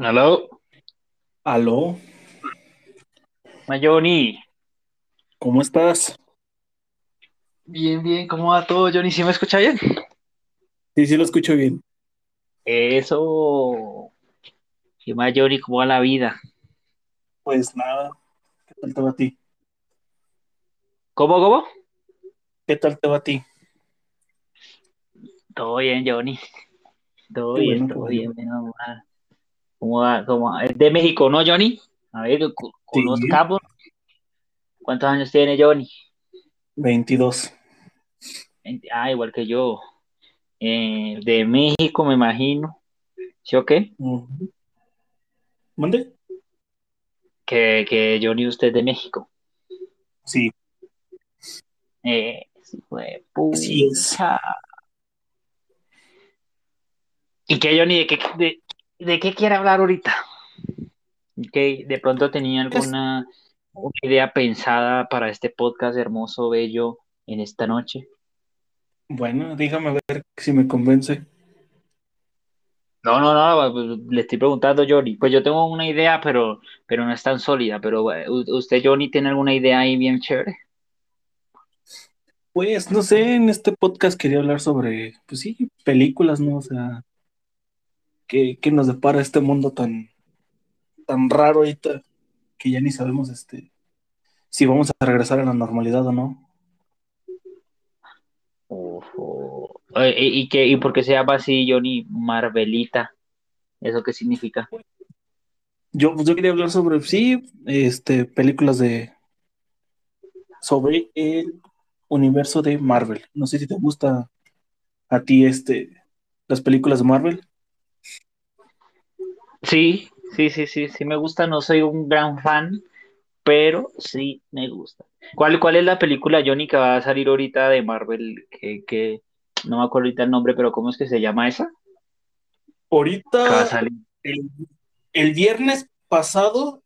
Aló, Aló, Johnny. ¿cómo estás? Bien, bien, ¿cómo va todo, Johnny? ¿Sí me escucha bien? Sí, sí lo escucho bien. Eso. ¿Qué más, Johnny? ¿Cómo va la vida? Pues nada, ¿qué tal te va a ti? ¿Cómo, cómo? ¿Qué tal te va a ti? Todo bien, Johnny. Todo Qué bien, bueno, todo bueno. bien. menos mal. ¿Cómo va? ¿Cómo va? ¿Es de México, no, Johnny? A ver, co- Sí, conozcamos. ¿Cuántos años tiene Johnny? 22. Veinte- Ah, igual que yo. Eh, de México, me imagino. ¿Sí o qué? ¿Mande? Que, que Johnny, usted es de México. Sí, Eh, sí, fue así es. pucha. ¿Y qué, Johnny, de qué, de, de qué quiere hablar ahorita? Que de pronto tenía Pues, alguna una idea pensada para este podcast hermoso, bello, en esta noche. bueno, déjame ver si me convence. No, no, no, pues, le estoy preguntando, Johnny. Pues yo tengo una idea, pero, pero no es tan sólida. Pero usted, Johnny, tiene alguna idea ahí bien chévere. Pues no sé, en este podcast quería hablar sobre, pues sí, películas, ¿no? O sea, ¿qué, qué nos depara este mundo tan, tan raro ahorita que ya ni sabemos este, si vamos a regresar a la normalidad o no? Ojo. Eh, ¿Y, y qué, y por qué se llama así, Johnny, Marvelita? ¿Eso qué significa? Yo, pues, yo quería hablar sobre, sí, este, películas de, sobre el universo de Marvel. No sé si te gusta a ti este las películas de Marvel. Sí, sí, sí, sí, sí me gusta. No soy un gran fan, pero sí me gusta. ¿Cuál, cuál es la película, Johnny, que va a salir ahorita de Marvel? Que, que no me acuerdo ahorita el nombre, pero ¿cómo es que se llama esa? Que va a Ahorita, salir. el, el viernes pasado,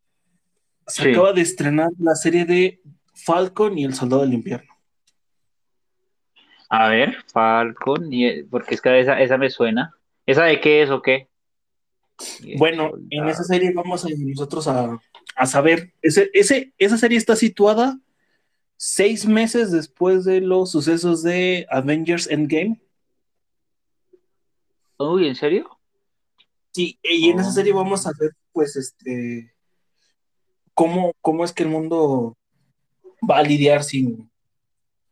se Sí. acaba de estrenar la serie de Falcon y el Soldado del Invierno. A ver, Falcon, y- porque es que esa, esa me suena. ¿Esa de qué es o qué? Bueno, en esa serie vamos a nosotros a, a saber, ese, ese, esa serie está situada seis meses después de los sucesos de Avengers Endgame. Uy, ¿en serio? Sí, y en esa serie Oh. vamos a ver, pues, este, cómo, cómo es que el mundo va a lidiar sin,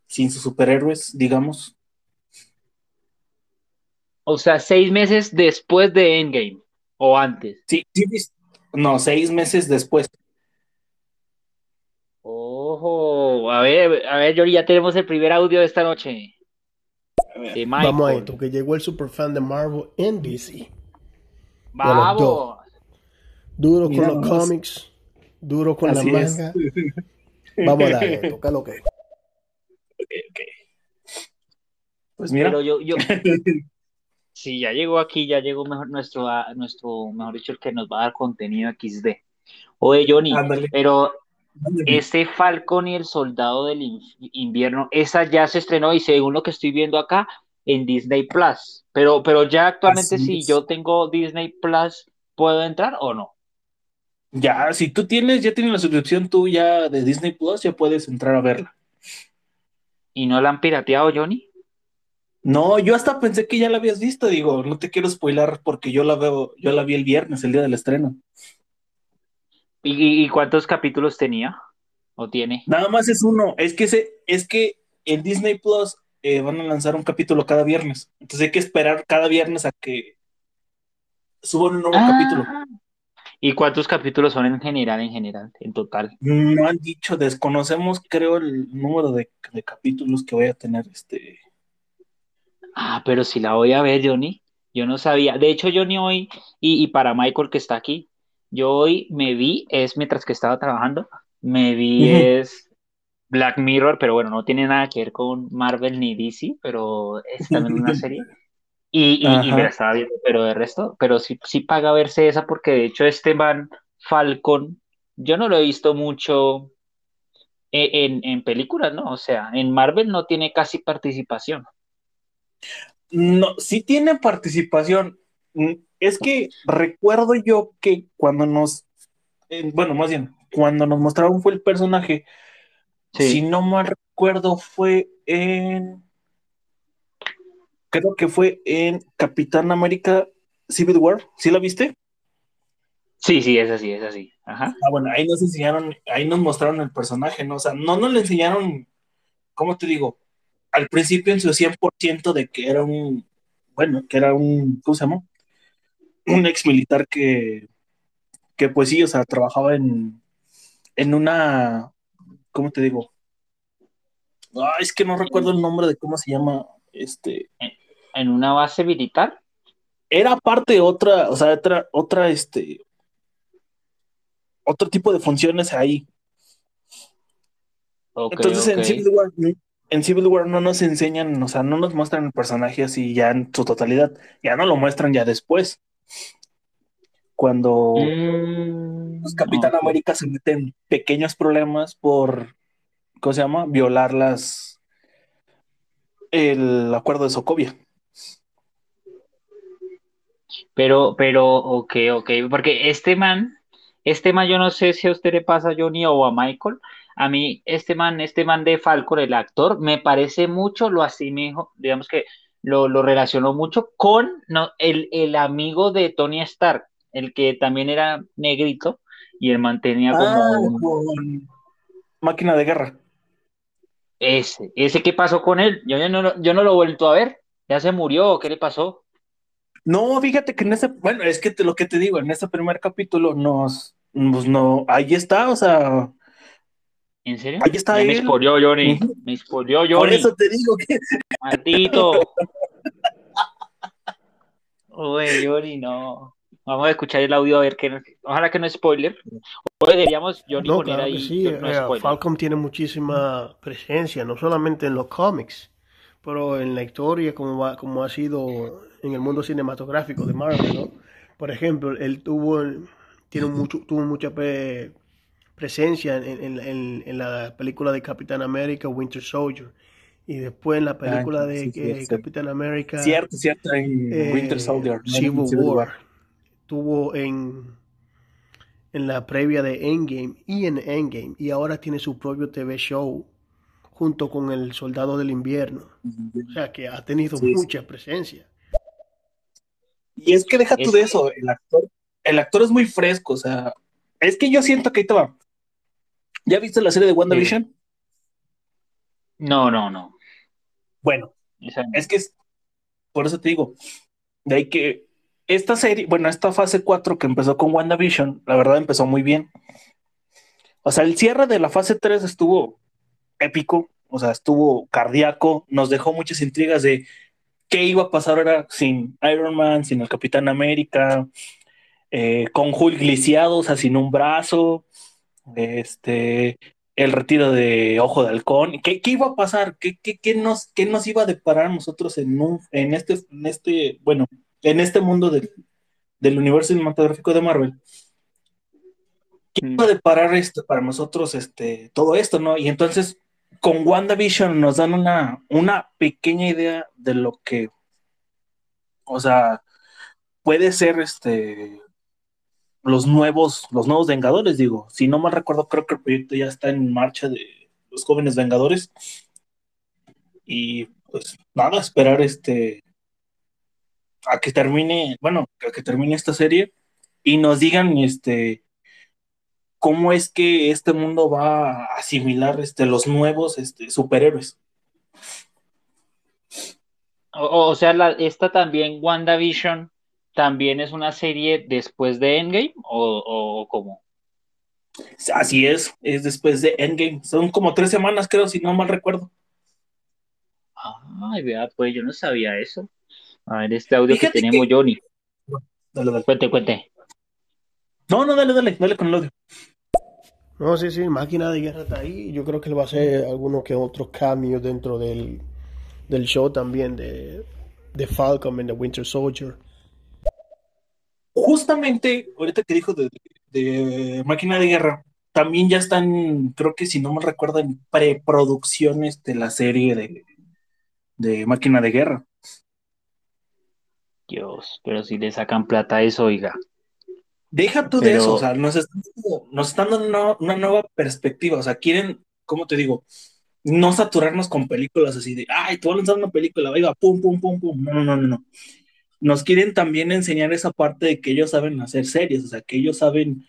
sin sus superhéroes, digamos. O sea, seis meses después de Endgame o antes. Sí, no, seis meses después. Ojo, a ver, a ver, ya tenemos el primer audio de esta noche. De Vamos a esto, que llegó el superfan de Marvel en DC. Vamos. Duro Mira con los cómics, duro con Así la es. manga. Vamos a darle, toca lo que. Pues mira, Pero yo, yo, sí, ya llegó aquí, ya llegó mejor nuestro, nuestro, mejor dicho, el que nos va a dar contenido XD. Oye, Johnny, ándale. pero ándale. este Falcon y el Soldado del In- Invierno, esa ya se estrenó y según lo que estoy viendo acá, en Disney Plus. Pero, pero ya actualmente Así si es. yo tengo Disney Plus, ¿puedo entrar o no? Ya, si tú tienes, ya tienes la suscripción tú ya de Disney Plus, ya puedes entrar a verla. ¿Y no la han pirateado, Johnny? No, yo hasta pensé que ya la habías visto, digo, no te quiero spoilar porque yo la veo, yo la vi el viernes, el día del estreno. ¿Y, cuántos capítulos tenía? ¿O tiene? Nada más es uno, es que ese, es que en Disney Plus eh, van a lanzar un capítulo cada viernes, entonces hay que esperar cada viernes a que suban un nuevo capítulo. Ah, ¿y cuántos capítulos son en general, en general, en total? No han dicho, desconocemos, creo, el número de, de capítulos que voy a tener este. Ah, pero si la voy a ver, Johnny. Yo no sabía. De hecho, Johnny hoy, y, y para Michael que está aquí, yo hoy me vi, es mientras que estaba trabajando, me vi es Black Mirror, pero bueno, no tiene nada que ver con Marvel ni DC, pero es también una serie. Y, y, y me la estaba viendo, pero de resto, pero sí, sí paga verse esa porque de hecho este man Falcon, yo no lo he visto mucho en, en, en películas, ¿no? O sea, en Marvel no tiene casi participación. No, sí tiene participación. Mm, Es que recuerdo yo que cuando nos, eh, bueno, más bien, cuando nos mostraron fue el personaje, Sí. si no mal recuerdo fue en, creo que fue en Capitán América Civil War, ¿sí la viste? Sí, sí, es así, es así. Ajá. Ah, bueno, ahí nos enseñaron, ahí nos mostraron el personaje, ¿no? O sea, no nos le enseñaron, ¿cómo te digo? Al principio en su 100% de que era un, bueno, que era un, ¿cómo se llama? Un ex militar que, que pues sí, o sea, trabajaba en, en una, ¿cómo te digo? Ah, es que no recuerdo el nombre de cómo se llama, este, En una base militar. era parte de otra, o sea, otra, otra, este, otro tipo de funciones ahí. Entonces en War, en Civil War no nos enseñan, o sea, no nos muestran el personaje así ya en su totalidad, ya no lo muestran ya después. Cuando Mm, pues, Capitán. América se mete en pequeños problemas por, ¿cómo se llama? Violar las el acuerdo de Sokovia. Pero, pero, ok, ok, porque este man, este man, yo no sé si a usted le pasa a Johnny o a Michael, a mí, este man, este man de Falcon, el actor, me parece mucho, lo asemejo, digamos que lo, lo relacionó mucho con no, el, el amigo de Tony Stark, el que también era negrito, y él mantenía como Ah, un- con máquina de guerra. ese, ese, ¿qué pasó con él? Yo, ya no, lo- yo no lo he vuelto a ver, ya se murió, ¿qué le pasó? No, fíjate que en ese, bueno, es que te- lo que te digo, en ese primer capítulo nos, pues no, ahí está, o sea, ¿En serio? ahí está Ya me él. spoileó Johnny, Por eso te digo que Maldito. Uy, Johnny, no. Vamos a escuchar el audio a ver qué. Ojalá que no es spoiler. O deberíamos Johnny No, poner claro que ahí sí. que no es eh, spoiler. Falcon tiene muchísima presencia, no solamente en los cómics, pero en la historia, como, va- como ha sido en el mundo cinematográfico de Marvel, ¿no? Por ejemplo, él tuvo, tiene mucho, tuvo mucha pe- presencia en, en- en- en la película de Capitán América, Winter Soldier, y después en la película de sí, eh. Capitán América, cierto, cierto, en eh, Winter Soldier, Civil, Civil War. War. Tuvo en, en la previa de Endgame y en Endgame. Y ahora tiene su propio TV show junto con el Soldado del Invierno. O sea que ha tenido Sí, sí. mucha presencia. Y es que deja tú de eso, el actor, el actor es muy fresco, o sea, es que yo siento que ahí te va. ¿Ya viste la serie de WandaVision? No, no, no. Bueno, es que es, por eso te digo, de ahí que esta serie, bueno, esta fase 4 que empezó con WandaVision, la verdad empezó muy bien. O sea, el cierre de la fase 3 estuvo épico, o sea, estuvo cardíaco, nos dejó muchas intrigas de qué iba a pasar ahora sin Iron Man, sin el Capitán América, eh, con Hulk lisiado, o sea, sin un brazo, este, el retiro de Ojo de Halcón. ¿Qué, qué iba a pasar? ¿Qué, qué, qué nos, qué nos iba a deparar a nosotros en, un, en, este, en este, bueno, en este mundo del, del universo cinematográfico de Marvel? ¿Qué Mm. iba a deparar este, para nosotros este, todo esto, no? Y entonces con WandaVision nos dan una, una pequeña idea de lo que, o sea, puede ser este los nuevos, los nuevos Vengadores, digo. Si no mal recuerdo, creo que el proyecto ya está en marcha de los jóvenes Vengadores. Y pues nada, esperar este a que termine, bueno, a que termine esta serie y nos digan este cómo es que este mundo va a asimilar este los nuevos este superhéroes. O, sea, esta también, WandaVision, también es una serie después de Endgame, o, o cómo? Así es, es después de Endgame. Son como tres semanas, creo, si no mal recuerdo. Ay, vea, pues yo no sabía eso. A ver, este audio Fíjate que tenemos, que- Johnny. Dale, dale. Cuente, cuente. No, no, dale, dale, dale con el audio. No, sí, sí, Máquina de Guerra está ahí. Yo creo que él va a hacer algunos que otros cambios dentro del, del show también de, de Falcon and the Winter Soldier. Justamente, ahorita que dijo de, de Máquina de Guerra, también ya están, creo que si no me recuerdo, en preproducciones de la serie de, de Máquina de Guerra. Dios, pero si le sacan plata a eso, oiga. Deja tú de eso, o sea, nos están, nos están dando una, una nueva perspectiva, o sea, quieren, ¿cómo te digo? No saturarnos con películas así de, ay, te voy a lanzar una película, oiga, pum, pum, pum, pum. No, no, no, no. Nos quieren también enseñar esa parte de que ellos saben hacer series, o sea, que ellos saben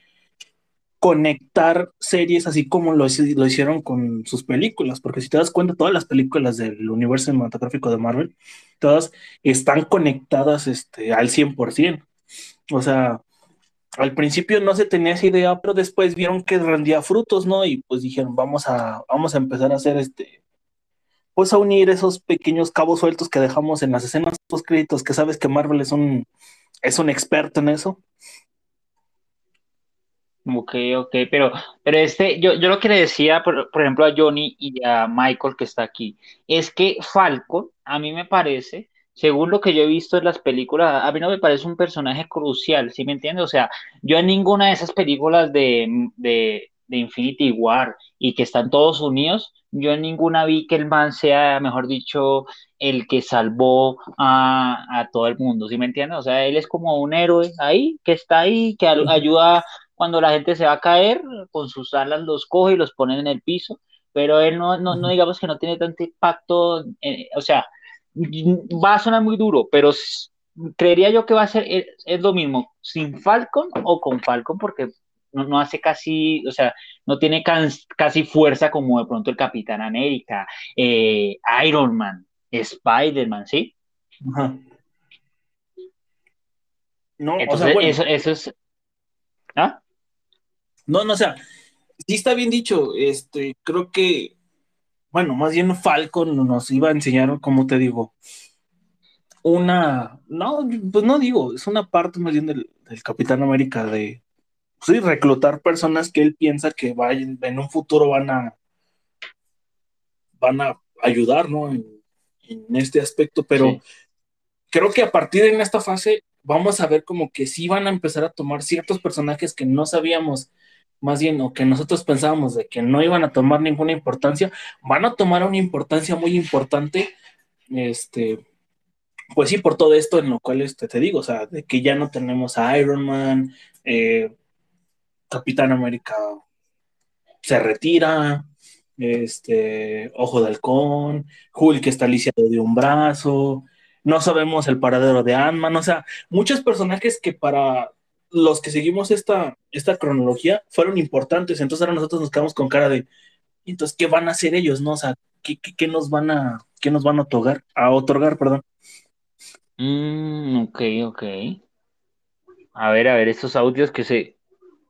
conectar series así como lo, lo hicieron con sus películas, porque si te das cuenta, todas las películas del universo cinematográfico de Marvel, todas están conectadas este, al 100%. O sea, al principio no se tenía esa idea, pero después vieron que rendía frutos, ¿no? Y pues dijeron, vamos a, vamos a empezar a hacer este, pues a unir esos pequeños cabos sueltos que dejamos en las escenas post créditos, que sabes que Marvel es un, es un experto en eso. Ok, ok, pero, pero este, yo, yo lo que le decía, por, por ejemplo, a Johnny y a Michael que está aquí, es que Falcon, a mí me parece, según lo que yo he visto en las películas, a mí no me parece un personaje crucial, ¿sí me entiendes? O sea, yo en ninguna de esas películas de, de, de Infinity War y que están todos unidos, yo en ninguna vi que el man sea, mejor dicho, el que salvó a, a todo el mundo, ¿sí me entiendes? O sea, él es como un héroe ahí, que está ahí, que ayuda cuando la gente se va a caer, con sus alas los coge y los pone en el piso, pero él no, no, no digamos que no tiene tanto impacto, eh, o sea, va a sonar muy duro, pero creería yo que va a ser, es, es lo mismo, sin Falcon o con Falcon, porque no, no hace casi, o sea, no tiene can- casi fuerza como de pronto el Capitán América, eh, Iron Man, Spider-Man, ¿sí? Ajá. No, o Entonces, sea, bueno, eso, eso es... ¿Ah? no, no, o sea, sí está bien dicho, este, creo que, bueno, más bien Falcon nos iba a enseñar, como te digo, una, no, pues no digo, es una parte más bien del, del Capitán América de, sí, reclutar personas que él piensa que vayan, en un futuro van a, van a ayudar, ¿no? En, en este aspecto, pero Sí. creo que a partir de esta fase vamos a ver como que sí van a empezar a tomar ciertos personajes que no sabíamos, más bien, o que nosotros pensábamos de que no iban a tomar ninguna importancia, van a tomar una importancia muy importante, este, pues sí, por todo esto en lo cual este, te digo, o sea, de que ya no tenemos a Iron Man, eh, Capitán América se retira, este, Ojo de Halcón, Hulk está lisiado de un brazo, no sabemos el paradero de Ant-Man, o sea, muchos personajes que para los que seguimos esta, esta cronología fueron importantes, entonces ahora nosotros nos quedamos con cara de, "¿Y entonces, ¿qué van a hacer ellos, no? O sea, ¿qué, qué, qué nos van a, qué nos van a otorgar, a otorgar, perdón? Mm, ok, ok. A ver, a ver, estos audios que se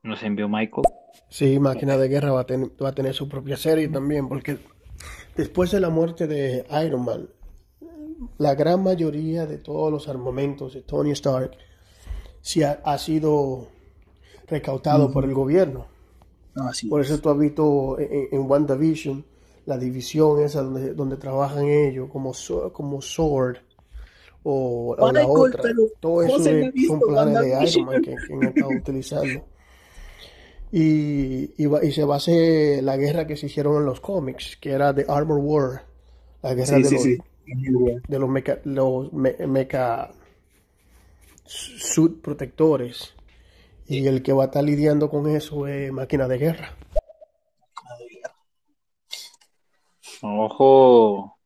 nos envió Michael. Sí, Máquina de Guerra va a, ten- va a tener su propia serie también, porque después de la muerte de Iron Man, la gran mayoría de todos los armamentos de Tony Stark sí ha, ha sido recautado por el gobierno. Así Por eso tú has visto en, en WandaVision la división esa donde, donde trabajan ellos, como, Sword o, o la otra. pero Todo eso es- son planes de. Iron Man que, que han estado utilizando. Y, y, y se va a hacer la guerra que se hicieron en los cómics, que era The Armor War, la guerra Sí, de, sí, los, sí. de los mecha, los me- mecha suit protectores. Y el que va a estar lidiando con eso es máquina de guerra. Ojo.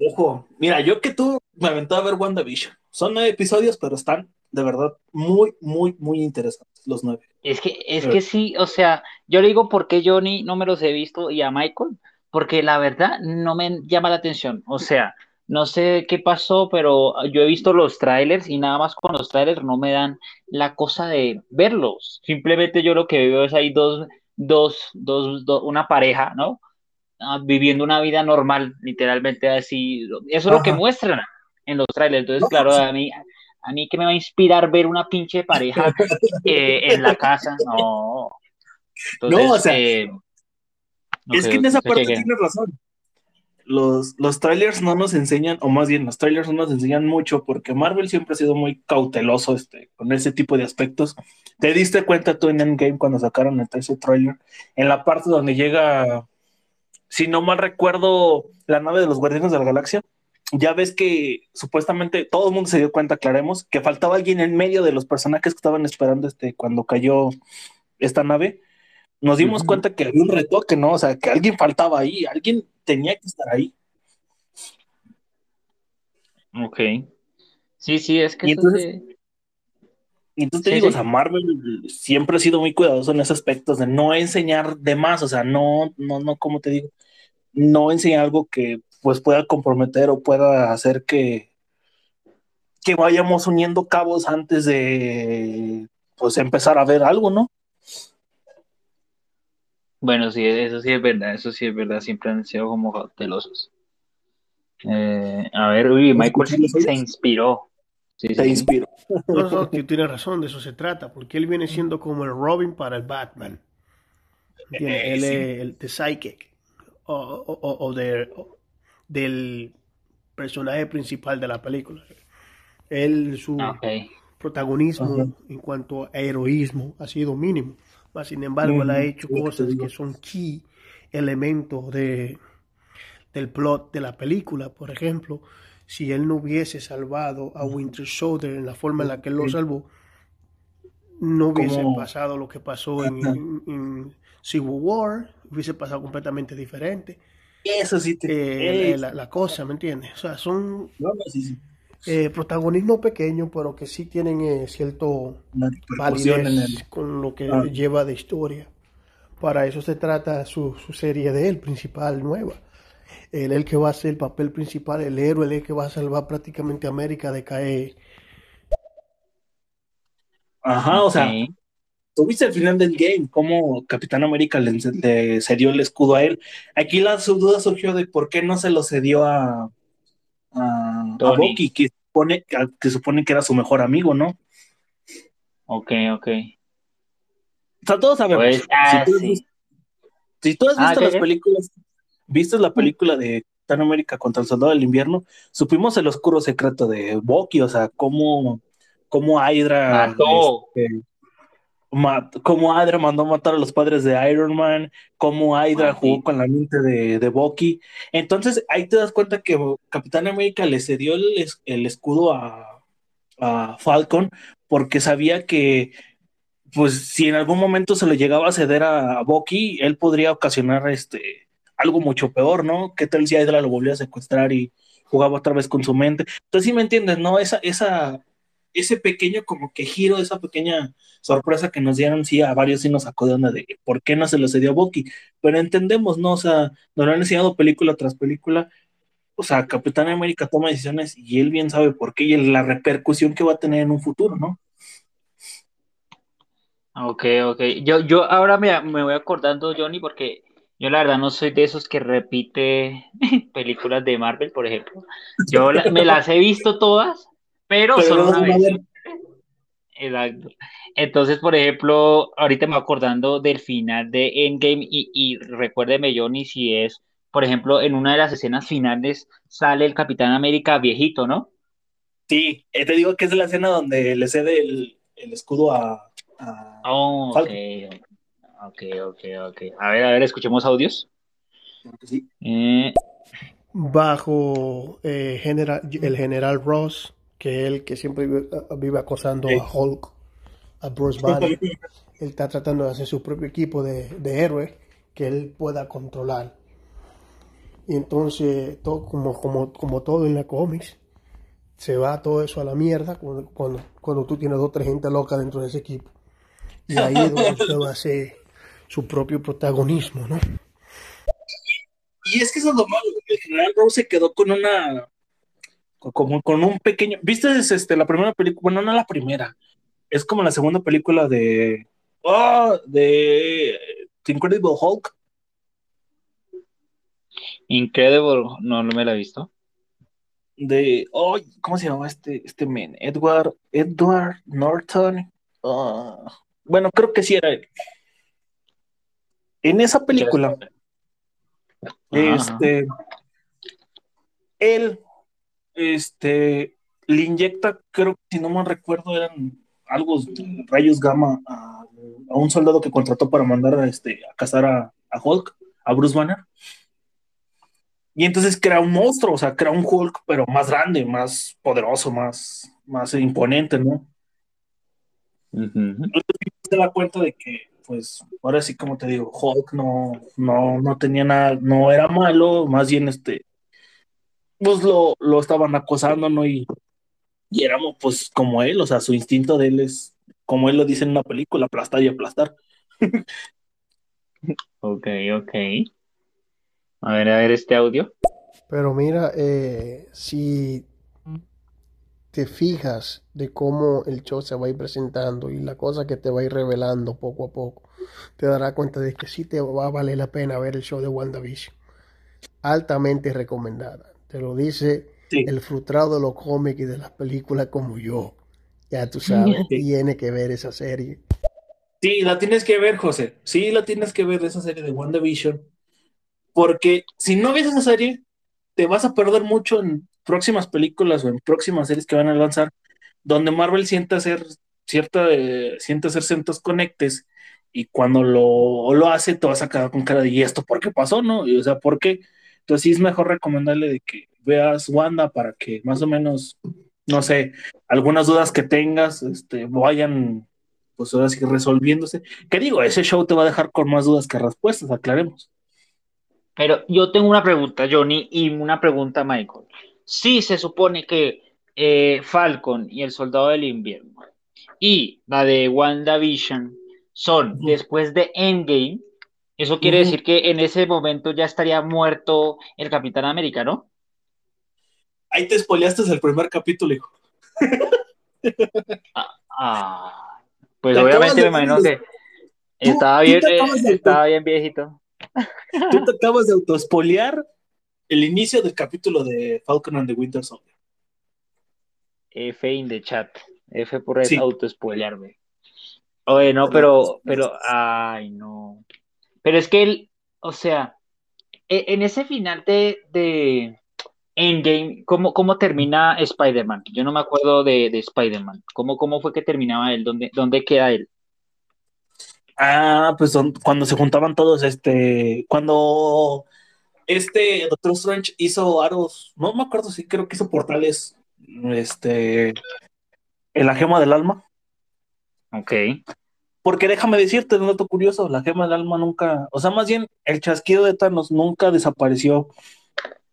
Ojo, mira, yo que tú me aventaba a ver WandaVision. Son nueve episodios, pero están de verdad muy, muy, muy interesantes los nueve. Es que, es Pero- que sí, o sea, yo le digo por qué Johnny no me los he visto y a Michael, porque la verdad no me llama la atención. O sea, no sé qué pasó, pero yo he visto los trailers y nada más con los trailers no me dan la cosa de verlos. Simplemente yo lo que veo es ahí dos, dos, dos, dos- una pareja, ¿no? Ah, viviendo una vida normal, literalmente así. Eso es lo que muestran en los trailers. Entonces, No, claro, sí. a mí, a mí que me va a inspirar ver una pinche pareja eh, en la casa, no. Entonces, No, o sea, eh, es que en esa ¿qué, parte tienes razón. Los, los trailers no nos enseñan, o más bien, los trailers no nos enseñan mucho porque Marvel siempre ha sido muy cauteloso este, con ese tipo de aspectos. ¿Te diste cuenta tú en Endgame cuando sacaron el tercer trailer? En la parte donde llega, si no mal recuerdo, la nave de los Guardianes de la Galaxia. Ya ves que supuestamente todo el mundo se dio cuenta, aclaremos, que faltaba alguien en medio de los personajes que estaban esperando este cuando cayó esta nave. Nos dimos cuenta que había un retoque, ¿no? O sea, que alguien faltaba ahí, alguien tenía que estar ahí. Ok. Sí, sí, es que Y entonces- entonces te Sí, digo, sí. o sea, Marvel siempre ha sido muy cuidadoso en ese aspecto de no enseñar de más, o sea, no, no, no, como te digo, no enseñar algo que pues pueda comprometer o pueda hacer que, que vayamos uniendo cabos antes de pues empezar a ver algo, ¿no? Bueno, sí, eso sí es verdad, eso sí es verdad, siempre han sido como cautelosos. Eh, a ver, uy, ¿Puedes Michael los se inspiró. Sí, sí, Te sí. inspiro. No, no, tiene razón, de eso se trata, porque él viene siendo como el Robin para el Batman. Eh, él sí. es el the psychic o, o- o- o de- o- del personaje principal de la película. Él, su Ah, protagonismo en cuanto a heroísmo ha sido mínimo. Mas, sin embargo, él ha hecho cosas que son key elementos de, del plot de la película. Por ejemplo, si él no hubiese salvado a Winter Soldier en la forma en la que él lo salvó, no hubiese Como- pasado lo que pasó en, Ajá. en- en Civil War, hubiese pasado completamente diferente. Eso sí te... Eh, la, la cosa, ¿me entiendes? O sea, son no, no, sí, sí. eh, protagonismo pequeño, pero que sí tienen eh, cierto validez el... con lo que Ah. lleva de historia. Para eso se trata su, su serie de él, principal, nueva. Él es el que va a ser el papel principal, el héroe, él es el que va a salvar prácticamente a América de caer. Ajá, o sea. Tuviste el final del game, cómo Capitán América le, le cedió el escudo a él. Aquí la duda surgió de por qué no se lo cedió a, a. Bucky, que supone, que supone que era su mejor amigo, ¿no? Ok, ok. O sea, todos sabemos. Pues, ah, si, tú has sí. visto, si tú has Ah, visto ¿qué, las películas, viste la película de Capitán América contra el Soldado del Invierno, supimos el oscuro secreto de Bucky, o sea, cómo, cómo Hydra... Mató. este, cómo Hydra mandó matar a los padres de Iron Man, cómo Hydra jugó con la mente de, de Bucky. Entonces ahí te das cuenta que Capitán América le cedió el escudo a, a Falcon porque sabía que pues si en algún momento se lo llegaba a ceder a, a Bucky, él podría ocasionar este algo mucho peor, ¿no? ¿Qué tal si Hydra lo volvía a secuestrar y jugaba otra vez con su mente? Entonces sí me entiendes, ¿no? Esa, esa, ese pequeño como que giro, esa pequeña sorpresa que nos dieron, sí, a varios sí nos sacó de onda de por qué no se lo cedió a Bucky, pero entendemos, ¿no? O sea, nos lo han enseñado película tras película, o sea, Capitán América toma decisiones y él bien sabe por qué y la repercusión que va a tener en un futuro, ¿no? Ok, ok. Yo, yo ahora me, me voy acordando, Johnny, porque yo la verdad no soy de esos que repite películas de Marvel, por ejemplo. Yo me las he visto todas, pero Pero solo no una vez. Exacto. Entonces, por ejemplo, ahorita me voy acordando del final de Endgame y, y recuérdeme, Johnny, si es, por ejemplo, en una de las escenas finales sale el Capitán América viejito, ¿no? Sí, eh, te digo que es la escena donde le cede el, el escudo a, a Oh, ok, Falcon. ok, ok, ok. A ver, a ver, escuchemos audios. Sí. Eh, Bajo eh, genera- el general Ross, que el que siempre vive, vive acosando Sí. a Hulk, a Bruce Banner. Él está tratando de hacer su propio equipo de, de héroes que él pueda controlar. Y entonces, todo, como, como, como todo en la cómics, se va todo eso a la mierda cuando, cuando, cuando tú tienes dos o tres gente loca dentro de ese equipo. Y ahí es donde usted va a hacer su propio protagonismo, ¿no? Y es que eso es lo malo, el general Rose se quedó con una, como con un pequeño, ¿viste este, la primera película? Bueno, no la primera, es como la segunda película de, oh, de The Incredible Hulk, Incredible, no, no me la he visto. de, oh, ¿cómo se llama este, este men? Edward, Edward Norton, Ah, bueno, creo que sí era él. En esa película. Este, él, este, le inyecta, creo que si no me recuerdo, eran algo de rayos gamma a, a un soldado que contrató para mandar a, este, a cazar a, a Hulk, a Bruce Banner. Y entonces crea un monstruo, o sea, crea un Hulk, pero más grande, más poderoso, más, más imponente, ¿no? se da cuenta de que, pues, ahora sí, como te digo, Hulk no, no, no tenía nada, no era malo, más bien este, pues lo, lo estaban acosando, ¿no? Y, y éramos, pues, como él, o sea, su instinto de él es, como él lo dice en una película, aplastar y aplastar. ok, ok. A ver, a ver este audio. Pero mira, eh, si te fijas de cómo el show se va a ir presentando y la cosa que te va a ir revelando poco a poco, te darás cuenta de que sí te va a valer la pena ver el show de WandaVision. Altamente recomendada. Te lo dice el frustrado de los cómics y de las películas como yo. Ya tú sabes, tiene que ver esa serie. Sí, la tienes que ver, José. Sí, la tienes que ver, esa serie de WandaVision. Porque si no ves esa serie, te vas a perder mucho en próximas películas o en próximas series que van a lanzar, donde Marvel siente hacer cierta, eh, siente hacer ciertos conectes y cuando lo, lo hace te vas a quedar con cara de ¿y esto por qué pasó? ¿no? Y, o sea, ¿por qué? Entonces sí es mejor recomendarle de que veas Wanda para que más o menos, no sé, algunas dudas que tengas este, vayan pues ahora sí resolviéndose. Que digo, ese show te va a dejar con más dudas que respuestas, aclaremos. Pero yo tengo una pregunta, Johnny, y una pregunta, Michael. Sí, se supone que eh, Falcon y el Soldado del Invierno y la de WandaVision son después de Endgame. Eso quiere decir que en ese momento ya estaría muerto el Capitán América, ¿no? Ahí te spoileaste el primer capítulo, hijo. ah, ah pues obviamente me imagino que estaba bien, eh, estaba bien viejito. Tú te acabas de autospolear el inicio del capítulo de Falcon and the Winter Soldier. F in the chat. F por sí. auto-spoilearme. Oye, no, pero, pero, ay, no. Pero es que él, o sea, e, en ese final de, de Endgame, ¿cómo, cómo termina Spider-Man? Yo no me acuerdo de, de Spider-Man. ¿Cómo, ¿Cómo fue que terminaba él? ¿Dónde, dónde queda él? Ah, pues cuando se juntaban todos, este, cuando este Doctor Strange hizo aros, no me acuerdo si creo que hizo portales, este, en la gema del alma. Ok. Porque déjame decirte un dato curioso, la gema del alma nunca, o sea, más bien el chasquido de Thanos nunca desapareció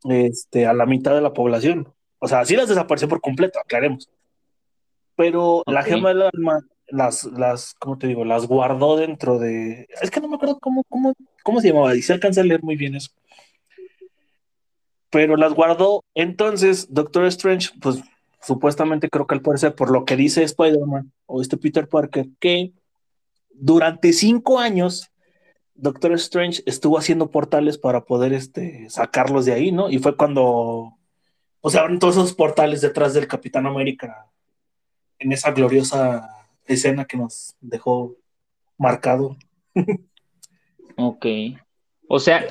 este, a la mitad de la población. O sea, sí las desapareció por completo, aclaremos. Pero la gema del alma, las, las, ¿cómo te digo? Las guardó dentro de. Es que no me acuerdo cómo, cómo, cómo se llamaba, y se alcanza a leer muy bien eso pero las guardó. Entonces, Doctor Strange, pues supuestamente creo que al parecer, por lo que dice Spider-Man o este Peter Parker, que durante cinco años Doctor Strange estuvo haciendo portales para poder este, sacarlos de ahí, ¿no? Y fue cuando, o abren todos esos portales detrás del Capitán América en esa gloriosa escena que nos dejó marcado. ok. O sea,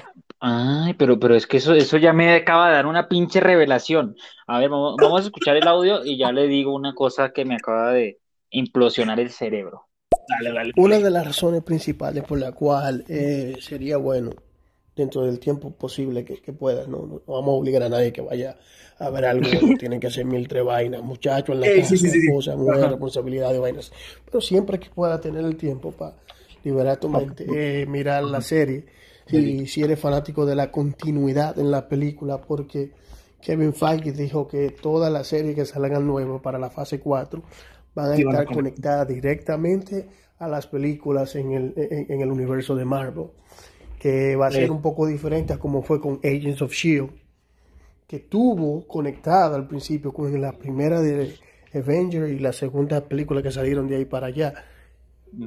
Ay, pero, pero es que eso, eso ya me acaba de dar una pinche revelación. A ver, vamos, a escuchar el audio y ya le digo una cosa que me acaba de implosionar el cerebro. Dale, dale. Una de las razones principales por la cual eh, sería bueno, dentro del tiempo posible que, que puedas, ¿no? ¿no? vamos a obligar a nadie que vaya a ver algo, tienen que hacer mil tres vainas, muchachos en la casa, sí, responsabilidad de vainas. Pero siempre que pueda tener el tiempo para liberar tu mente, eh, mirar la serie si, si eres fanático de la continuidad en la película, porque Kevin Feige dijo que todas las series que salgan nuevas para la fase 4 van a estar conectadas directamente a las películas en el, en, el universo de Marvel, que va a ser un poco diferente a como fue con Agents of Shield, que tuvo conectada al principio con la primera de Avenger y la segunda película que salieron de ahí para allá.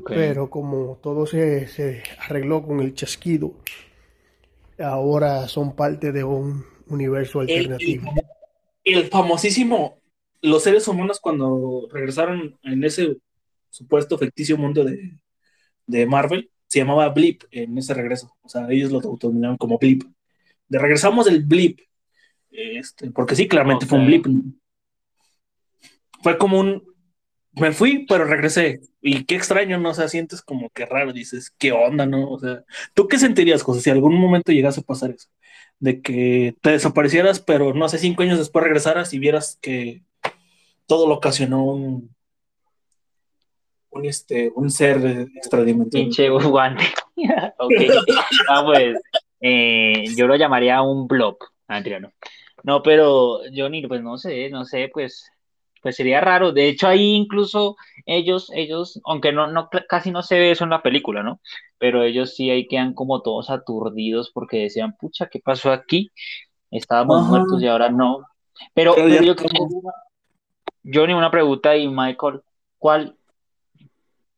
Pero como todo se, se, arregló con el chasquido, ahora son parte de un universo alternativo. El, famosísimo, los seres humanos cuando regresaron en ese supuesto ficticio mundo de, de Marvel, se llamaba Blip en ese regreso. O sea, ellos lo autodenominaron como Blip. De regresamos del Blip. Este, porque sí, claramente fue un blip. Fue como un, me fui, pero regresé. Y qué extraño, ¿no? O sea, sientes como que raro, dices, ¿qué onda, no? O sea, ¿tú qué sentirías, José, si algún momento llegase a pasar eso? de que te desaparecieras, pero no sé, cinco años después regresaras y vieras que todo lo ocasionó un, un, este, un ser extradimensional. Pinche guante. ok. Ah, pues, eh, yo lo llamaría un blob. Mentira, no. Pero Johnny, pues no sé, no sé, pues, pues sería raro. De hecho, ahí incluso ellos, ellos, aunque no, no, casi no se ve eso en la película, ¿no? Pero ellos sí ahí quedan como todos aturdidos porque decían, pucha, ¿qué pasó aquí? Estábamos Ajá. muertos y ahora no. Pero, Pero yo estamos- Johnny, una pregunta y Michael, ¿cuál,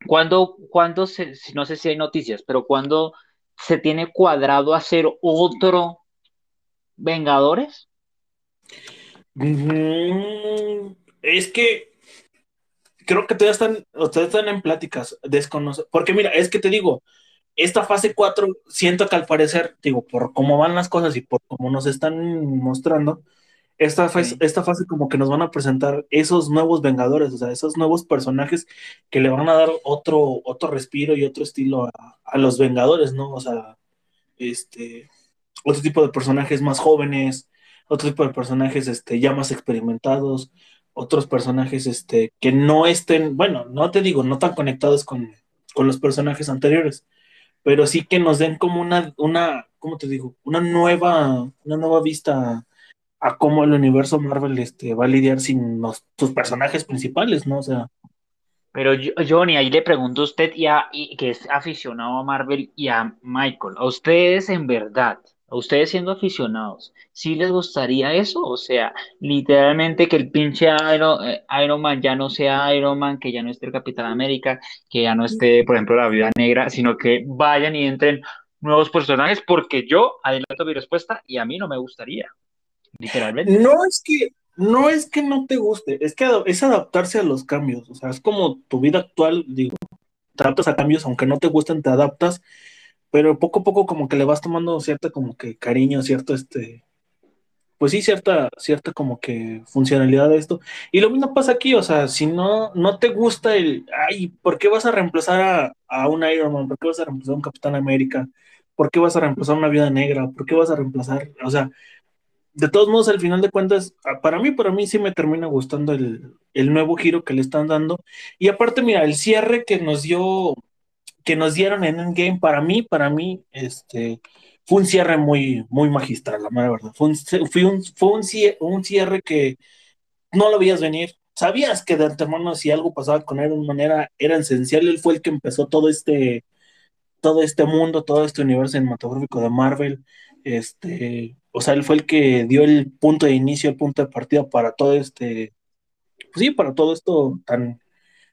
cuándo, cuándo se, no sé si hay noticias, pero cuándo se tiene cuadrado hacer otro Vengadores? Es que creo que todavía están, ustedes están en pláticas, desconoce, porque mira, es que te digo, esta fase 4, siento que al parecer, digo, por cómo van las cosas y por cómo nos están mostrando, esta fase, Sí. esta fase como que nos van a presentar esos nuevos Vengadores, o sea, esos nuevos personajes que le van a dar otro, otro respiro y otro estilo a, a los Vengadores, ¿no? O sea, este, otro tipo de personajes más jóvenes, otro tipo de personajes este, ya más experimentados, otros personajes este, que no estén, bueno, no te digo, no tan conectados con, con los personajes anteriores, pero sí que nos den como una, una, ¿cómo te digo? Una nueva, una nueva vista a cómo el universo Marvel este, va a lidiar sin sus personajes principales, ¿no? O sea, Pero yo- Johnny, ahí le pregunto a usted y a, que es aficionado a Marvel y a Michael, ¿a ustedes en verdad, a ustedes siendo aficionados, sí les gustaría eso? O sea, literalmente que el pinche Iron, eh, Iron Man ya no sea Iron Man, que ya no esté el Capitán América, que ya no esté, por ejemplo, la Viuda Negra, sino que vayan y entren nuevos personajes, porque yo adelanto mi respuesta y a mí no me gustaría, literalmente. No es que no es que no te guste, es que es adaptarse a los cambios, o sea, es como tu vida actual, digo, te adaptas a cambios, aunque no te gusten, te adaptas, pero poco a poco como que le vas tomando cierta como que cariño, cierto este, pues sí, cierta, cierta como que funcionalidad de esto. Y lo mismo pasa aquí, o sea, si no, no te gusta el, ay, ¿por qué vas a reemplazar a, a un Iron Man? ¿Por qué vas a reemplazar a un Capitán América? ¿Por qué vas a reemplazar a una Viuda Negra? ¿Por qué vas a reemplazar? O sea, de todos modos, al final de cuentas, a- para mí, para mí sí me termina gustando el, el nuevo giro que le están dando. Y aparte, mira, el cierre que nos dio, que nos dieron en Endgame, para mí, para mí, este, fue un cierre muy, muy magistral, la mera verdad. Fue un, fue un, fue un cie- un cierre que no lo veías venir. Sabías que de antemano si algo pasaba con Iron Man era, era esencial. Él fue el que empezó todo este, todo este mundo, todo este universo cinematográfico de Marvel. Este, o sea, él fue el que dio el punto de inicio, el punto de partida para todo este, pues sí, para todo esto tan,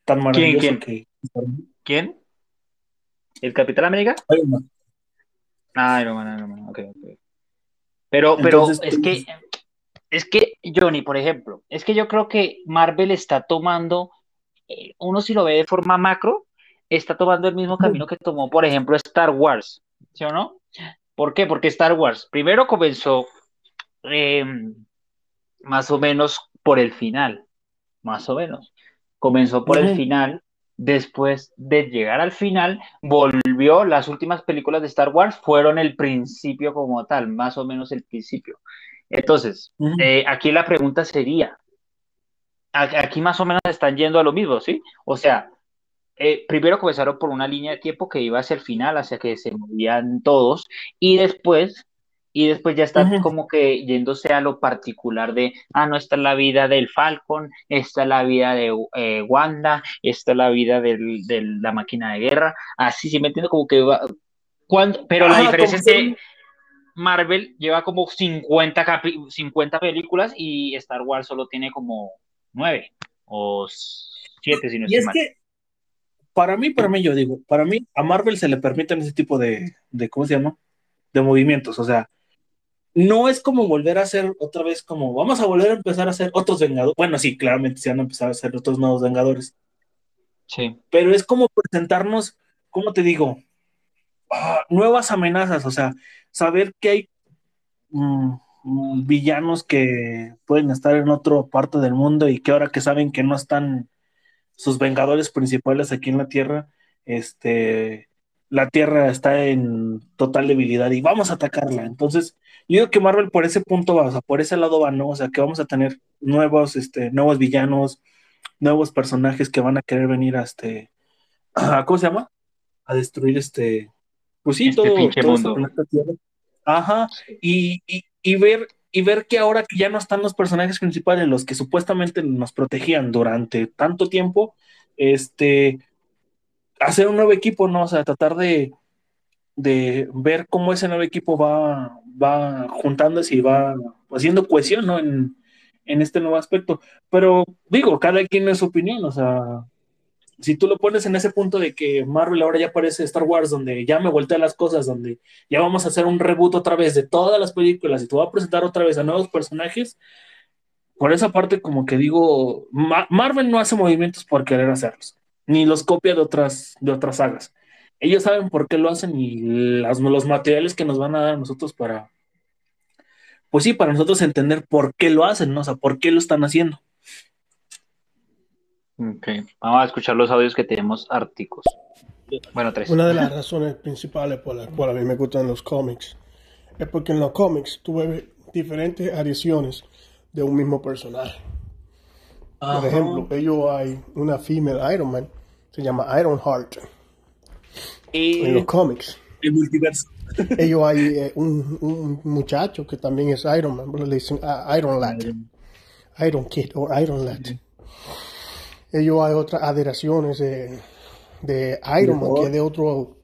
tan maravilloso quién? que ¿Quién? ¿El Capitán América? Iron Man. Ah, Iron Man, Iron Man, ok, ok. Pero, pero Entonces, es que, es que, Johnny, por ejemplo, es que yo creo que Marvel está tomando, eh, uno si lo ve de forma macro, está tomando el mismo camino que tomó, por ejemplo, Star Wars, ¿sí o no? ¿Por qué? Porque Star Wars primero comenzó eh, más o menos por el final, más o menos. Comenzó por el final, después de llegar al final, volvió, las últimas películas de Star Wars fueron el principio como tal, más o menos el principio. Entonces, eh, aquí la pregunta sería, aquí más o menos están yendo a lo mismo, ¿sí? O sea, eh, primero comenzaron por una línea de tiempo que iba hacia el final, hacia que se movían todos, y después, y después ya está Ujú. como que yéndose a lo particular de, ah, no, esta es la vida del Falcon, esta es la vida de eh, Wanda, esta es la vida del- de la máquina de guerra, así, ¿sí me entiendo? Como que va, cuando, pero la diferencia es que que- Marvel lleva como 50, capi- 50 películas y Star Wars solo tiene como 9 o 7, si no Y estoy es mal. que, para mí, para mí, yo digo, para mí, a Marvel se le permiten ese tipo de, de ¿cómo se llama? De movimientos. O sea, no es como volver a hacer otra vez como, vamos a volver a empezar a hacer otros Vengadores. Bueno, sí, claramente se van a empezar a hacer otros nuevos Vengadores. Sí. Pero es como presentarnos, ¿cómo te digo? Ah, nuevas amenazas. O sea, saber que hay mm, mm, villanos que pueden estar en otra parte del mundo y que ahora que saben que no están sus vengadores principales aquí en la Tierra, este, la Tierra está en total debilidad y vamos a atacarla. Entonces, yo digo que Marvel por ese punto va, o sea, por ese lado va, ¿no? O sea, que vamos a tener nuevos, este, nuevos villanos, nuevos personajes que van a querer venir a este, ¿cómo se llama? A destruir este, pues sí, Este todo, todo este planeta Tierra. Ajá, y, y, y ver, y ver que ahora que ya no están los personajes principales, los que supuestamente nos protegían durante tanto tiempo, este, hacer un nuevo equipo, ¿no? O sea, tratar de, de ver cómo ese nuevo equipo va, va juntándose y va haciendo cohesión, ¿no? En, en este nuevo aspecto. Pero digo, cada quien es su opinión, o sea, si tú lo pones en ese punto de que Marvel ahora ya parece Star Wars, donde ya me volteé las cosas, donde ya vamos a hacer un reboot otra vez de todas las películas y te voy a presentar otra vez a nuevos personajes, por esa parte como que digo, Ma- Marvel no hace movimientos por querer hacerlos, ni los copia de otras, de otras sagas. Ellos saben por qué lo hacen y las- los materiales que nos van a dar a nosotros para, pues sí, para nosotros entender por qué lo hacen, ¿no? O sea, por qué lo están haciendo. Ok, vamos a escuchar los audios que tenemos árticos. Bueno, tres. Una de las razones principales por las cuales a mí me gustan los cómics es porque en los cómics tú ves diferentes adiciones de un mismo personaje. Por ejemplo, ellos hay una female Iron Man, se llama Iron Heart en los Eh, cómics. el multiverso. Ellos hay eh, un, un muchacho que también es Iron Man, pero le dicen ah, Iron Lad, Iron Kid o Iron Lad. Ellos hay otras adheraciones de, de Iron Man, que es de otro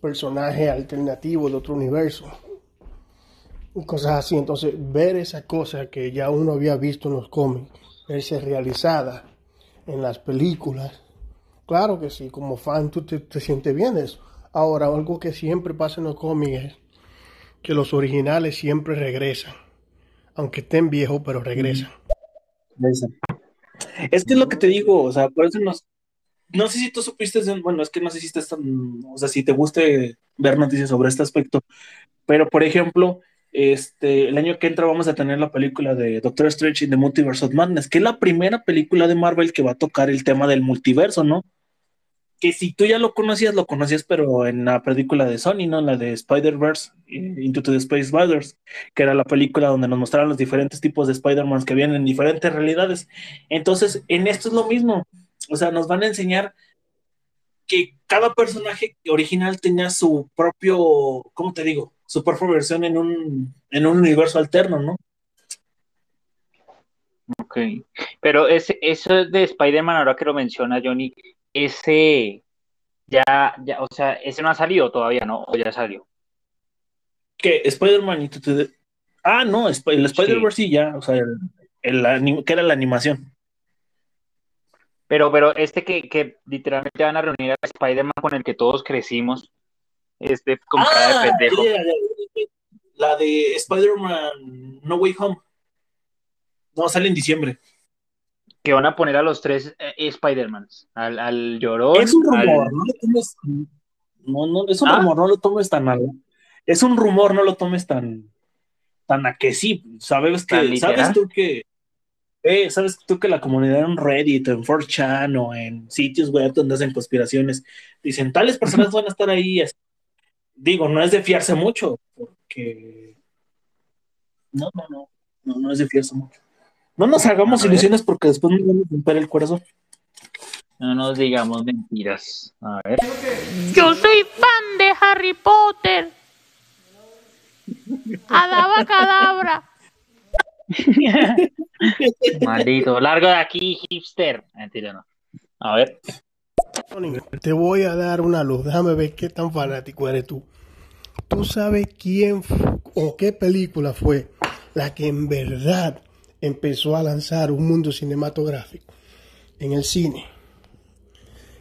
personaje alternativo de otro universo. Y cosas así. Entonces, ver esa cosa que ya uno había visto en los cómics, verse realizada en las películas, claro que sí, como fan tú te, te sientes bien de eso. Ahora, algo que siempre pasa en los cómics es que los originales siempre regresan. Aunque estén viejos, pero regresan. Esa. Es que es lo que te digo, o sea, por eso nos. No sé si tú supiste, bueno, es que no sé si estás tan- o sea, si te guste ver noticias sobre este aspecto, pero por ejemplo, este, el año que entra vamos a tener la película de Doctor Strange in the Multiverse of Madness, que es la primera película de Marvel que va a tocar el tema del multiverso, ¿no? Que si tú ya lo conocías, lo conocías, pero en la película de Sony, ¿no? La de Spider-Verse, Into the Space Spiders, que era la película donde nos mostraron los diferentes tipos de Spider-Man que vienen en diferentes realidades. Entonces, en esto es lo mismo. O sea, nos van a enseñar que cada personaje original tenía su propio, ¿cómo te digo? Su propia versión en un, en un universo alterno, ¿no? Ok. Pero ese, eso de Spider-Man, ahora que lo menciona Johnny, ese ya, ya, o sea, ese no ha salido todavía, ¿no? O ya salió. Que Spider-Man Into the- Ah, no, el Spider-Verse sí ya, o sea, el, el anim- que era la animación. Pero, pero este que, que literalmente van a reunir a Spider-Man con el que todos crecimos, este con cara de pendejo. ya, ya. La de Spider-Man No Way Home. No, sale en diciembre. Que van a poner a los tres eh, Spider-Mans, al, al llorón, Es un al- rumor, no lo tomes. No, no, es un ¿Ah? rumor, no lo tomes tan mal. Es un rumor, no lo tomes tan, tan a que sí. Sabes ¿Tan que, sabes tú que, eh, sabes tú que la comunidad en Reddit, en 4chan o en sitios web donde hacen conspiraciones, dicen tales personas van a estar ahí. así. Digo, no es de fiarse mucho, porque no, no, no, no, no es de fiarse mucho. No nos hagamos A ver. ilusiones porque después nos van a romper el corazón. no nos digamos mentiras. A ver. Yo soy fan de Harry Potter. Adaba cadabra. Maldito, largo de aquí, hipster. Mentira, no. A ver. Tony, Te voy a dar una luz. Déjame ver qué tan fanático eres tú. ¿Tú sabes quién o qué película fue la que en verdad empezó a lanzar un mundo cinematográfico en el cine?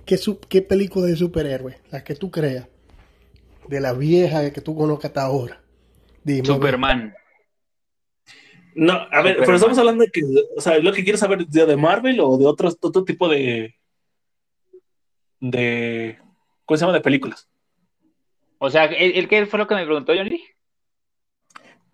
¿Qué, su- qué película de superhéroe? La que tú creas. De la vieja que tú conozcas hasta ahora. Dime. Superman. No, a ver, pero estamos hablando de que, o sea, lo que quieres saber de, de Marvel o de otros, otro tipo de, de, ¿cómo se llama? De películas. O sea, ¿el, el qué fue lo que me preguntó Johnny?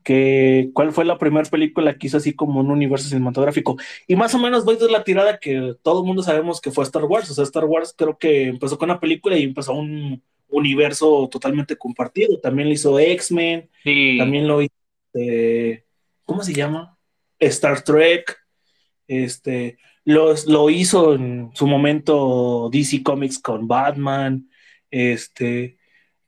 Que, ¿cuál fue la primera película que hizo así como un universo cinematográfico? Y más o menos voy de la tirada que todo el mundo sabemos que fue Star Wars. O sea, Star Wars creo que empezó con una película y empezó un, universo totalmente compartido. También lo hizo X-Men, Sí. también lo hizo, este, ¿cómo se llama? Star Trek, este, los, lo hizo en su momento DC Comics con Batman, este,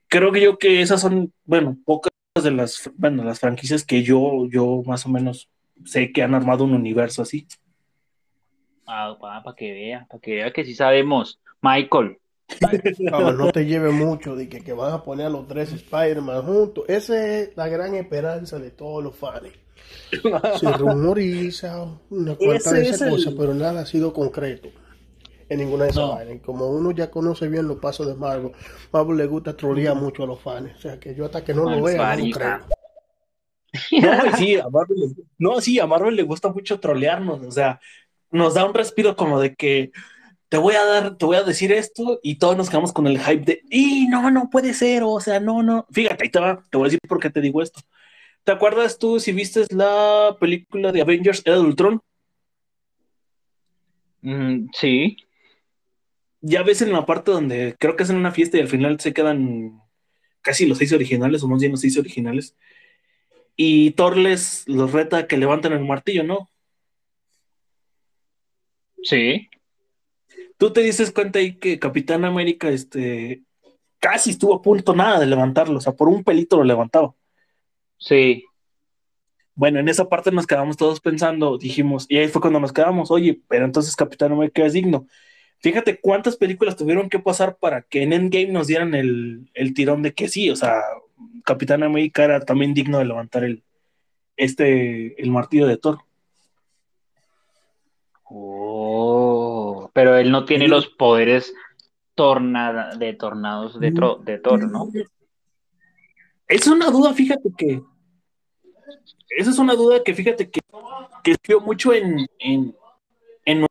creo que yo que esas son, bueno, pocas de las, bueno, las franquicias que yo, yo más o menos sé que han armado un universo así. Ah, para que vea, para que vea que sí sabemos. Michael. No te lleve mucho de que, que van a poner a los tres Spider-Man juntos. Esa es la gran esperanza de todos los fans. Se rumoriza una cuanta Ese de es esas el- cosas, pero nada ha sido concreto en ninguna de esas No. vainas. Y Como uno ya conoce bien los pasos de Marvel, Marvel le gusta trolear mucho a los fans. O sea que yo hasta que no lo vea, no creo. No, sí, a Marvel, le- no, sí, a Marvel le gusta mucho trolearnos, o sea, nos da un respiro como de que te voy a dar, te voy a decir esto y todos nos quedamos con el hype de, y no, no puede ser, o sea, no, no, fíjate, ahí te va, te voy a decir por qué te digo esto. ¿Te acuerdas tú si viste la película de Avengers Era de Ultron? Mm, sí. Ya ves en la parte donde creo que es en una fiesta y al final se quedan casi los seis originales, o más bien los seis originales, y Thor les los reta a que levanten el martillo, ¿no? Sí. Tú te dices cuenta ahí que Capitán América, este, casi estuvo a punto nada de levantarlo, o sea, por un pelito lo levantaba. Sí. Bueno, en esa parte nos quedamos todos pensando, dijimos, y ahí fue cuando nos quedamos, oye, pero entonces Capitán América es digno. Fíjate cuántas películas tuvieron que pasar para que en Endgame nos dieran el, el tirón de que sí, o sea, Capitán América era también digno de levantar el, este, el martillo de Thor. Oh, pero él no tiene Sí. los poderes tornada, de tornados de, tro- de Thor, ¿no? Es una duda, fíjate que. Esa es una duda que fíjate que, que mucho en, en, en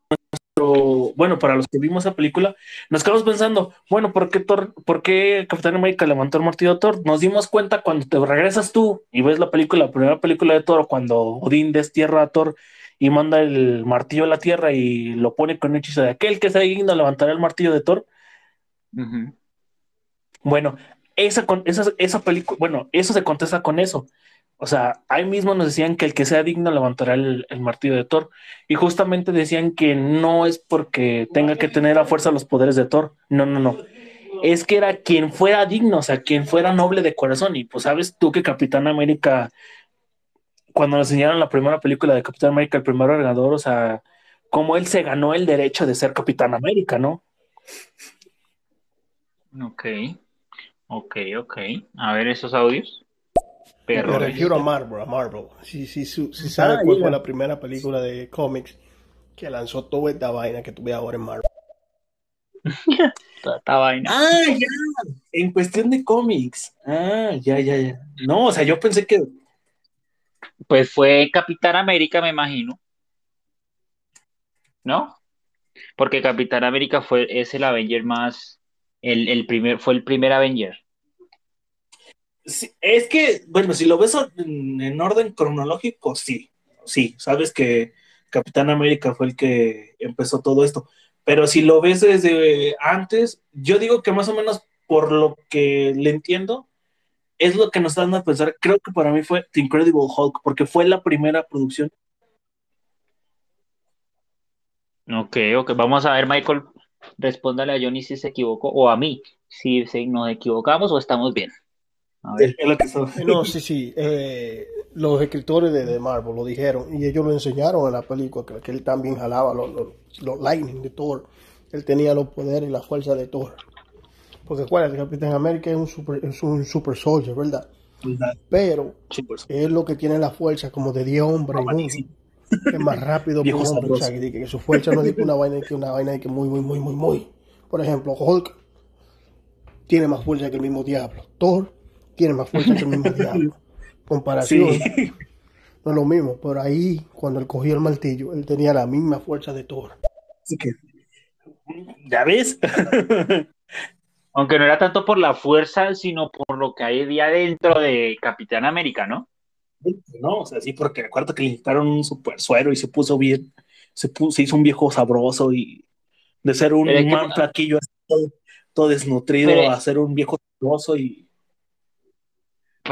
nuestro. Bueno, para los que vimos esa película, nos quedamos pensando, bueno, ¿por qué, Thor, ¿por qué Capitán América levantó el martillo de Thor? Nos dimos cuenta cuando te regresas tú y ves la película, la primera película de Thor, cuando Odín destierra a Thor y manda el martillo a la tierra y lo pone con un hechizo de aquel que sea digno levantará el martillo de Thor. Bueno, esa, esa, esa película, bueno, eso se contesta con eso. O sea, ahí mismo nos decían que el que sea digno levantará el, el martillo de Thor. Y justamente decían que no es porque tenga que tener a fuerza los poderes de Thor. No, no, no. Es que era quien fuera digno, o sea, quien fuera noble de corazón. Y pues sabes tú que Capitán América, cuando nos enseñaron la primera película de Capitán América, el primer ordenador, o sea, cómo él se ganó el derecho de ser Capitán América, ¿no? Ok. Ok, ok. A ver esos audios. Me Perro. refiero a Marvel, a Marvel. Si, si, si, si Ah, sabe cuál fue la primera película de cómics que lanzó toda esta vaina que tuve ahora en Marvel. Toda esta vaina. Ah, ya. En cuestión de cómics. Ah, ya, ya, ya. No, o sea, yo pensé que. Pues fue Capitán América, me imagino. ¿No? Porque Capitán América fue, es el Avenger más, el, el primer, fue el primer Avenger. Sí, es que, bueno, si lo ves en, en orden cronológico, sí. Sí, sabes que Capitán América fue el que empezó todo esto. Pero si lo ves desde antes, yo digo que más o menos por lo que le entiendo, es lo que nos dando a pensar. Creo que para mí fue The Incredible Hulk, porque fue la primera producción. Ok, ok. Vamos a ver, Michael, respóndale a Johnny si se equivocó, o a mí, si se- nos equivocamos o estamos bien. A ver. No, sí, sí. eh, los escritores de, de Marvel lo dijeron y ellos lo enseñaron en la película, que, que él también jalaba los, los, los lightning de Thor. Él tenía los poderes y la fuerza de Thor. Porque acuérdate, Capitán América es un super, es un super soldier, ¿verdad? Pero Sí, es lo que tiene la fuerza como de 10 hombres. Es más rápido que hombre. O sea, que, que su fuerza no es una vaina que una vaina que muy, muy, muy, muy, muy. Por ejemplo, Hulk tiene más fuerza que el mismo diablo. Thor tiene más fuerza que el mismo diablo. Comparación. Sí. No es lo mismo. Por ahí, cuando él cogió el martillo, él tenía la misma fuerza de Thor. Así que, ¿ya ves? Aunque no era tanto por la fuerza, sino por lo que hay de adentro de Capitán América, ¿no? no, o sea, sí, porque recuerdo que le inyectaron un super suero y se puso bien, se, puso, se hizo un viejo sabroso y de ser un Pero man flaquillo, así todo, todo desnutrido Pero- a ser un viejo oso y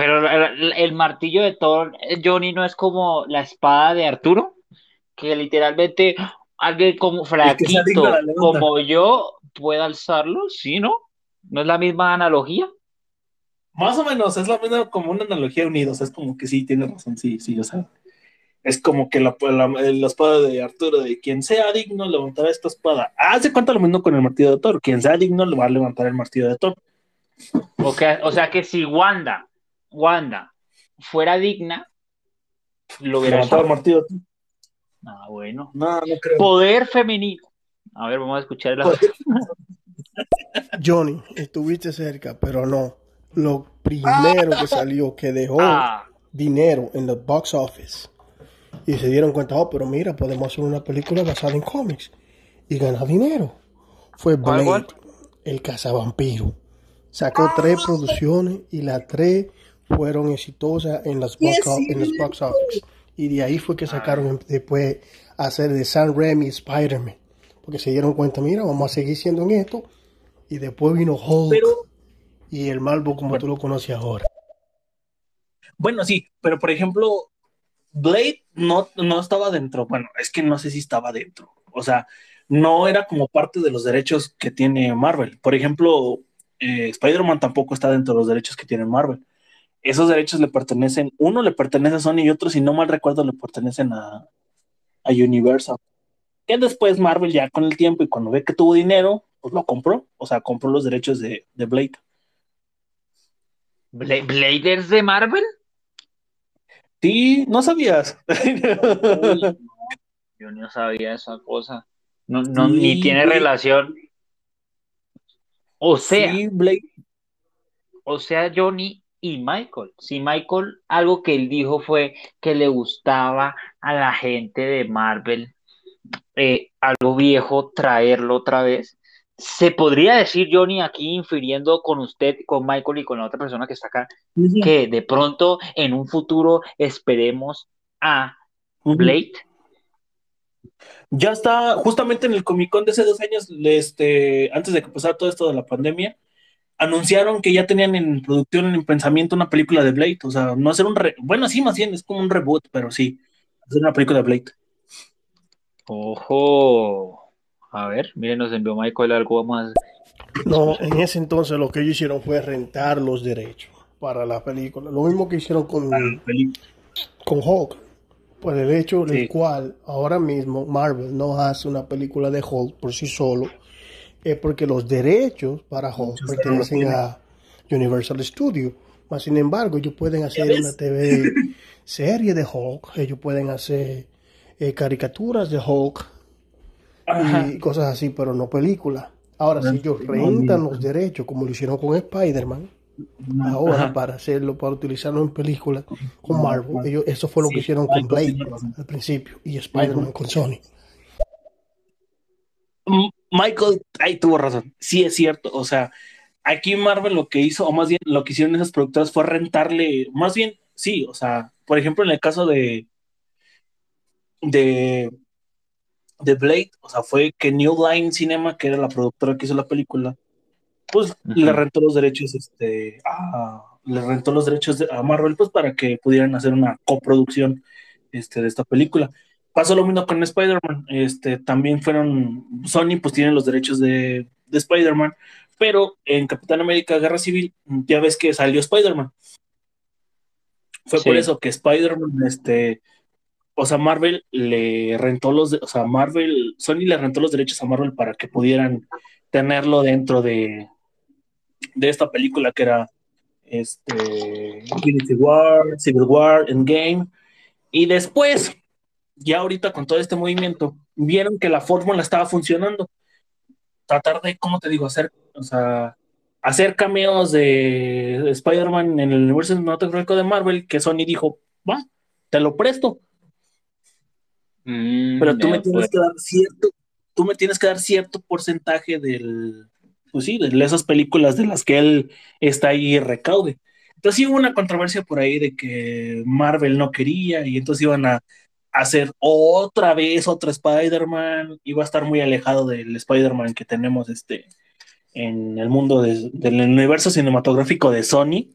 Pero el, el martillo de Thor, eh, Johnny, no es como la espada de Arturo, que literalmente alguien como que levanta. como yo pueda alzarlo, ¿sí, no? ¿No es la misma analogía? más o menos es la misma como una analogía unidos, es como que sí, tiene razón, sí, sí, o sea, es como que la, la, la espada de Arturo, de quien sea digno levantará esta espada. Hace cuenta lo mismo con el martillo de Thor, quien sea digno le va a levantar el martillo de Thor. O, que- o sea que si Wanda, Wanda fuera digna, lo hubiera hecho. martillo. Ah, bueno. No, no creo. Poder femenino. A ver, vamos a escuchar la... Johnny, estuviste cerca, pero no. Lo primero que salió que dejó Ah, dinero en los box office. Y se dieron cuenta, oh, pero mira, podemos hacer una película basada en cómics y ganar dinero. Fue ¿Cuál, Blade, cuál? el cazavampiro. Sacó tres producciones y las tres fueron exitosas en las box, o- en los box office. Y de ahí fue que sacaron después a hacer de Sam Raimi Spider-Man. Porque se dieron cuenta, mira, vamos a seguir siendo en esto. Y después vino Hulk Pero, y el Malvo como tú lo conoces ahora. bueno, sí, pero por ejemplo, Blade no, no estaba dentro. Bueno, es que no sé si estaba dentro. O sea, no era como parte de los derechos que tiene Marvel. Por ejemplo, eh, Spider-Man tampoco está dentro de los derechos que tiene Marvel. Esos derechos le pertenecen, uno le pertenece a Sony y otro, si no mal recuerdo, le pertenecen a, a Universal. Que después Marvel ya con el tiempo y cuando ve que tuvo dinero, pues lo compró. O sea, compró los derechos de, de Blade. Bla- ¿Bladers de Marvel? Sí, no sabías. Uy, yo no sabía esa cosa. No, no, Sí, ni tiene relación. O sea, Sí, Blade. o sea, Johnny y Michael. Si Michael, algo que él dijo fue que le gustaba a la gente de Marvel, eh, algo viejo, traerlo otra vez. Se podría decir, Johnny, aquí infiriendo con usted, con Michael y con la otra persona que está acá, que de pronto en un futuro esperemos a. Blade. Ya está, justamente en el Comic Con de hace dos años, este, antes de que pasara todo esto de la pandemia, anunciaron que ya tenían en producción, en pensamiento, una película de Blade. O sea, no hacer un re- bueno, sí, más bien es como un reboot, pero sí, hacer una película de Blade. Ojo. A ver, miren, nos envió Michael algo más. No, en ese entonces lo que ellos hicieron fue rentar los derechos para la película. Lo mismo que hicieron con, con Hulk. Por el hecho del Sí. cual ahora mismo Marvel no hace una película de Hulk por sí solo, es porque los derechos para Hulk Muchos pertenecen a Universal Studios. Mas, sin embargo, ellos pueden hacer una TV serie de Hulk, ellos pueden hacer eh, caricaturas de Hulk Ajá. y cosas así, pero no películas. Ahora, si ellos rentan los derechos, como lo hicieron con Spider-Man, ahora Ajá. para hacerlo, para utilizarlo en películas con Marvel, ellos, eso fue lo Sí, que hicieron con Blade al principio y Spider-Man con Sony. Michael, ahí tuvo razón. Sí, es cierto. O sea, aquí Marvel lo que hizo, o más bien lo que hicieron esas productoras fue rentarle, más bien, sí, o sea, por ejemplo, en el caso de de de Blade, o sea, fue que New Line Cinema, que era la productora que hizo la película, pues le rentó los derechos, este, a, le rentó los derechos de- a Marvel, pues para que pudieran hacer una coproducción, este, de esta película. Pasó lo mismo con Spider-Man, este, también fueron, Sony pues tiene los derechos de, de Spider-Man, pero en Capitán América Guerra Civil, ya ves que salió Spider-Man. Fue Sí. por eso que Spider-Man, este, o sea, Marvel le rentó los, o sea, Marvel, Sony le rentó los derechos a Marvel para que pudieran tenerlo dentro de, de esta película que era este Infinity War, Civil War, Endgame. Y después, ya ahorita con todo este movimiento, vieron que la fórmula estaba funcionando. Tratar de, ¿cómo te digo? Hacer, o sea, hacer cameos de Spider-Man en el universo cinematográfico de Marvel, que Sony dijo, va, te lo presto, Mm, pero tú me tienes pues. que dar cierto, tú me tienes que dar cierto porcentaje del, pues sí, de esas películas de las que él está ahí recaude. Entonces sí hubo una controversia por ahí de que Marvel no quería y entonces iban a hacer otra vez otro Spider-Man, iba a estar muy alejado del Spider-Man que tenemos este en el mundo de- del universo cinematográfico de Sony.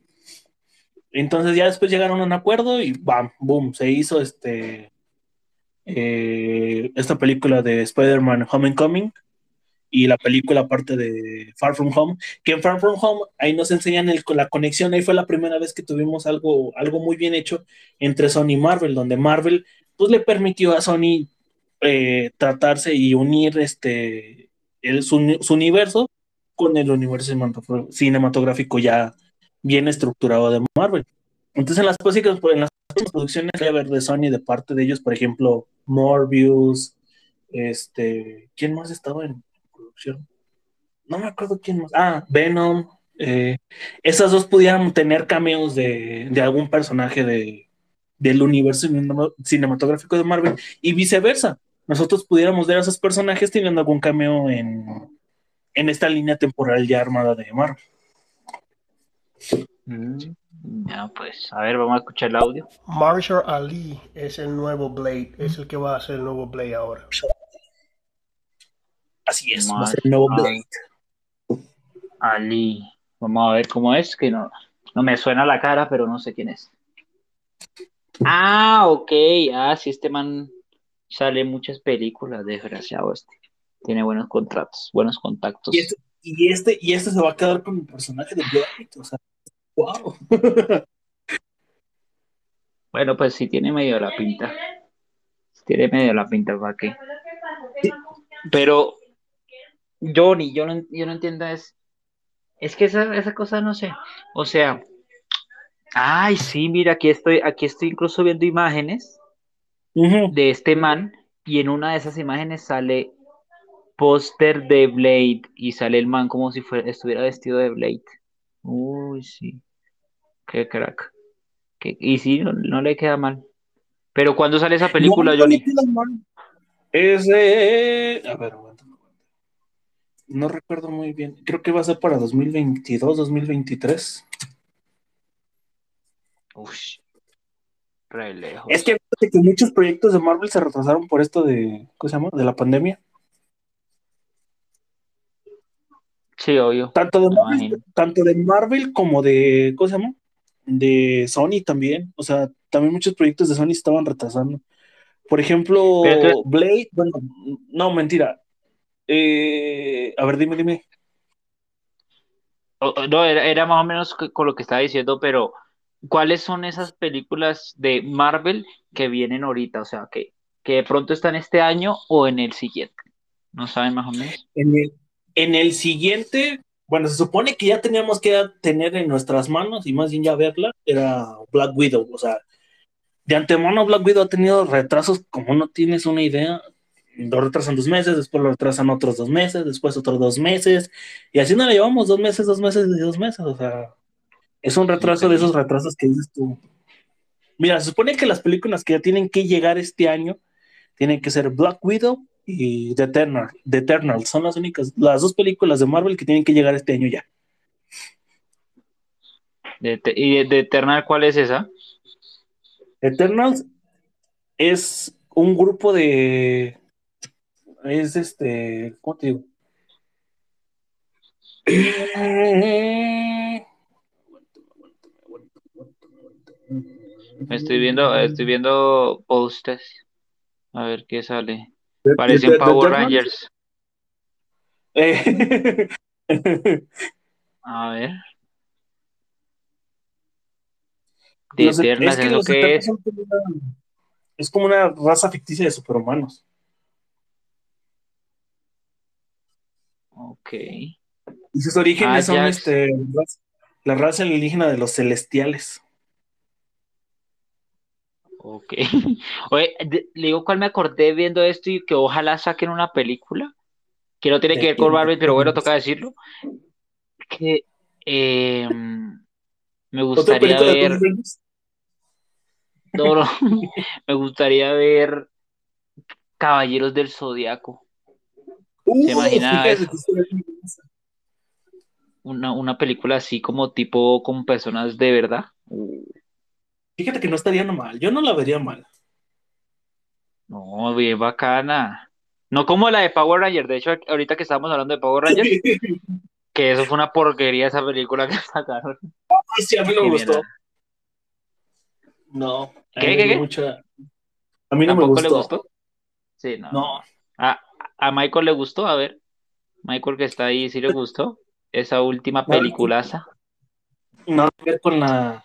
Entonces ya después llegaron a un acuerdo y bam, boom, se hizo este eh, esta película de Spider-Man Homecoming y la película aparte de Far From Home, que en Far From Home ahí nos enseñan el- la conexión, ahí fue la primera vez que tuvimos algo, algo muy bien hecho entre Sony y Marvel, donde Marvel pues le permitió a Sony eh, tratarse y unir este el, su, universo con el universo cinematográfico ya bien estructurado de Marvel. Entonces en las en las producciones que haber de Sony de parte de ellos, por ejemplo, Morbius, este, ¿quién más estaba en producción? No me acuerdo quién más. Ah, Venom. eh, esas dos pudieran tener cameos de, de algún personaje de, del universo cinema- cinematográfico de Marvel y viceversa.Nosotros pudiéramos ver a esos personajes teniendo algún cameo en, en esta línea temporal ya armada de Marvel. Mm, Ya, pues, a ver, vamos a escuchar el audio. Marshall Ali es el nuevo Blade, es el que va a ser el nuevo Blade ahora. Así es, va a Más- ser el nuevo. Blade. Ali. Vamos a ver cómo es, que no, no me suena la cara, pero no sé quién es. Ah, ok. Ah, sí, este man sale en muchas películas, desgraciado este. Tiene buenos contratos, buenos contactos. Y este, y este, y este se va a quedar con el personaje de Blade. O sea, wow. Bueno, pues sí tiene medio la pinta. Tiene medio la pinta, ¿para qué? Pero, Johnny, yo no, yo no entiendo es, es que esa, esa cosa no sé. O sea, ay, sí, mira, aquí estoy, aquí estoy incluso viendo imágenes Ujú. de este man y en una de esas imágenes sale póster de Blade y sale el man como si fuera, estuviera vestido de Blade. Uy, sí, qué crack. Qué- y sí, no, no le queda mal. Pero ¿cuándo sale esa película, No, Johnny? Es de... A ver, aguántame. No recuerdo muy bien. Creo que va a ser para 2022, 2023. Re lejos. Es que fíjate que muchos proyectos de Marvel se retrasaron por esto de, ¿cómo se llama? De la pandemia. Sí, obvio. Tanto de Marvel, imagino. tanto de Marvel como de, ¿cómo se llama? De Sony también. O sea, también muchos proyectos de Sony estaban retrasando. Por ejemplo, Blade, bueno, no, mentira. Eh, a ver, dime, dime. No, era, era más o menos co- con lo que estaba diciendo, pero ¿cuáles son esas películas de Marvel que vienen ahorita? O sea, que, que de pronto están este año o en el siguiente. ¿No saben más o menos? En el, en el siguiente, bueno, se supone que ya teníamos que tener en nuestras manos y más bien ya verla, era Black Widow. O sea, de antemano Black Widow ha tenido retrasos como no tienes una idea. Lo retrasan dos meses, después lo retrasan otros dos meses, después otros dos meses, y así no le llevamos dos meses, dos meses y dos meses. O sea, es un retraso de esos retrasos que dices tú. Mira, se supone que las películas que ya tienen que llegar este año tienen que ser Black Widow y The Eternal. The Eternal son las únicas, las dos películas de Marvel que tienen que llegar este año ya. De, ¿y de, de Eternal cuál es esa? Eternals es un grupo de. Es este. ¿Cómo te digo? Estoy viendo, estoy viendo posters. A ver qué sale. Parecen Power. Rangers. Eh, A ver. De los- es que ¿eso los qué Eternals es? como una, es como una raza ficticia de superhumanos. Ok. Y sus orígenes Ah, son este, la raza alienígena de los celestiales. Ok. Oye, de- le digo cuál me acordé viendo esto y que ojalá saquen una película. Que no tiene ¿De que ver con? Marvel, pero bueno, ¿De- toca decirlo. Que eh, me ¿Otra gustaría ver. No, no. Me gustaría ver Caballeros del Zodiaco. Uh, imagina eso? Una, una película así como tipo con personas de verdad. Uh, Fíjate que no estaría mal. Yo no la vería mal. no, bien bacana. No como la de Power Rangers. De hecho, ahorita que estamos hablando de Power Rangers, que eso fue una porquería esa película que sacaron. Ay, sí, a mí no me gustó. No. a ¿Qué, qué, qué? mucha- A mí no me ¿Tampoco le gustó. gustó? Sí, no. No. A, a Michael le gustó, a ver. Michael que está ahí, ¿sí le gustó? Esa última No, peliculaza. Que ver con la,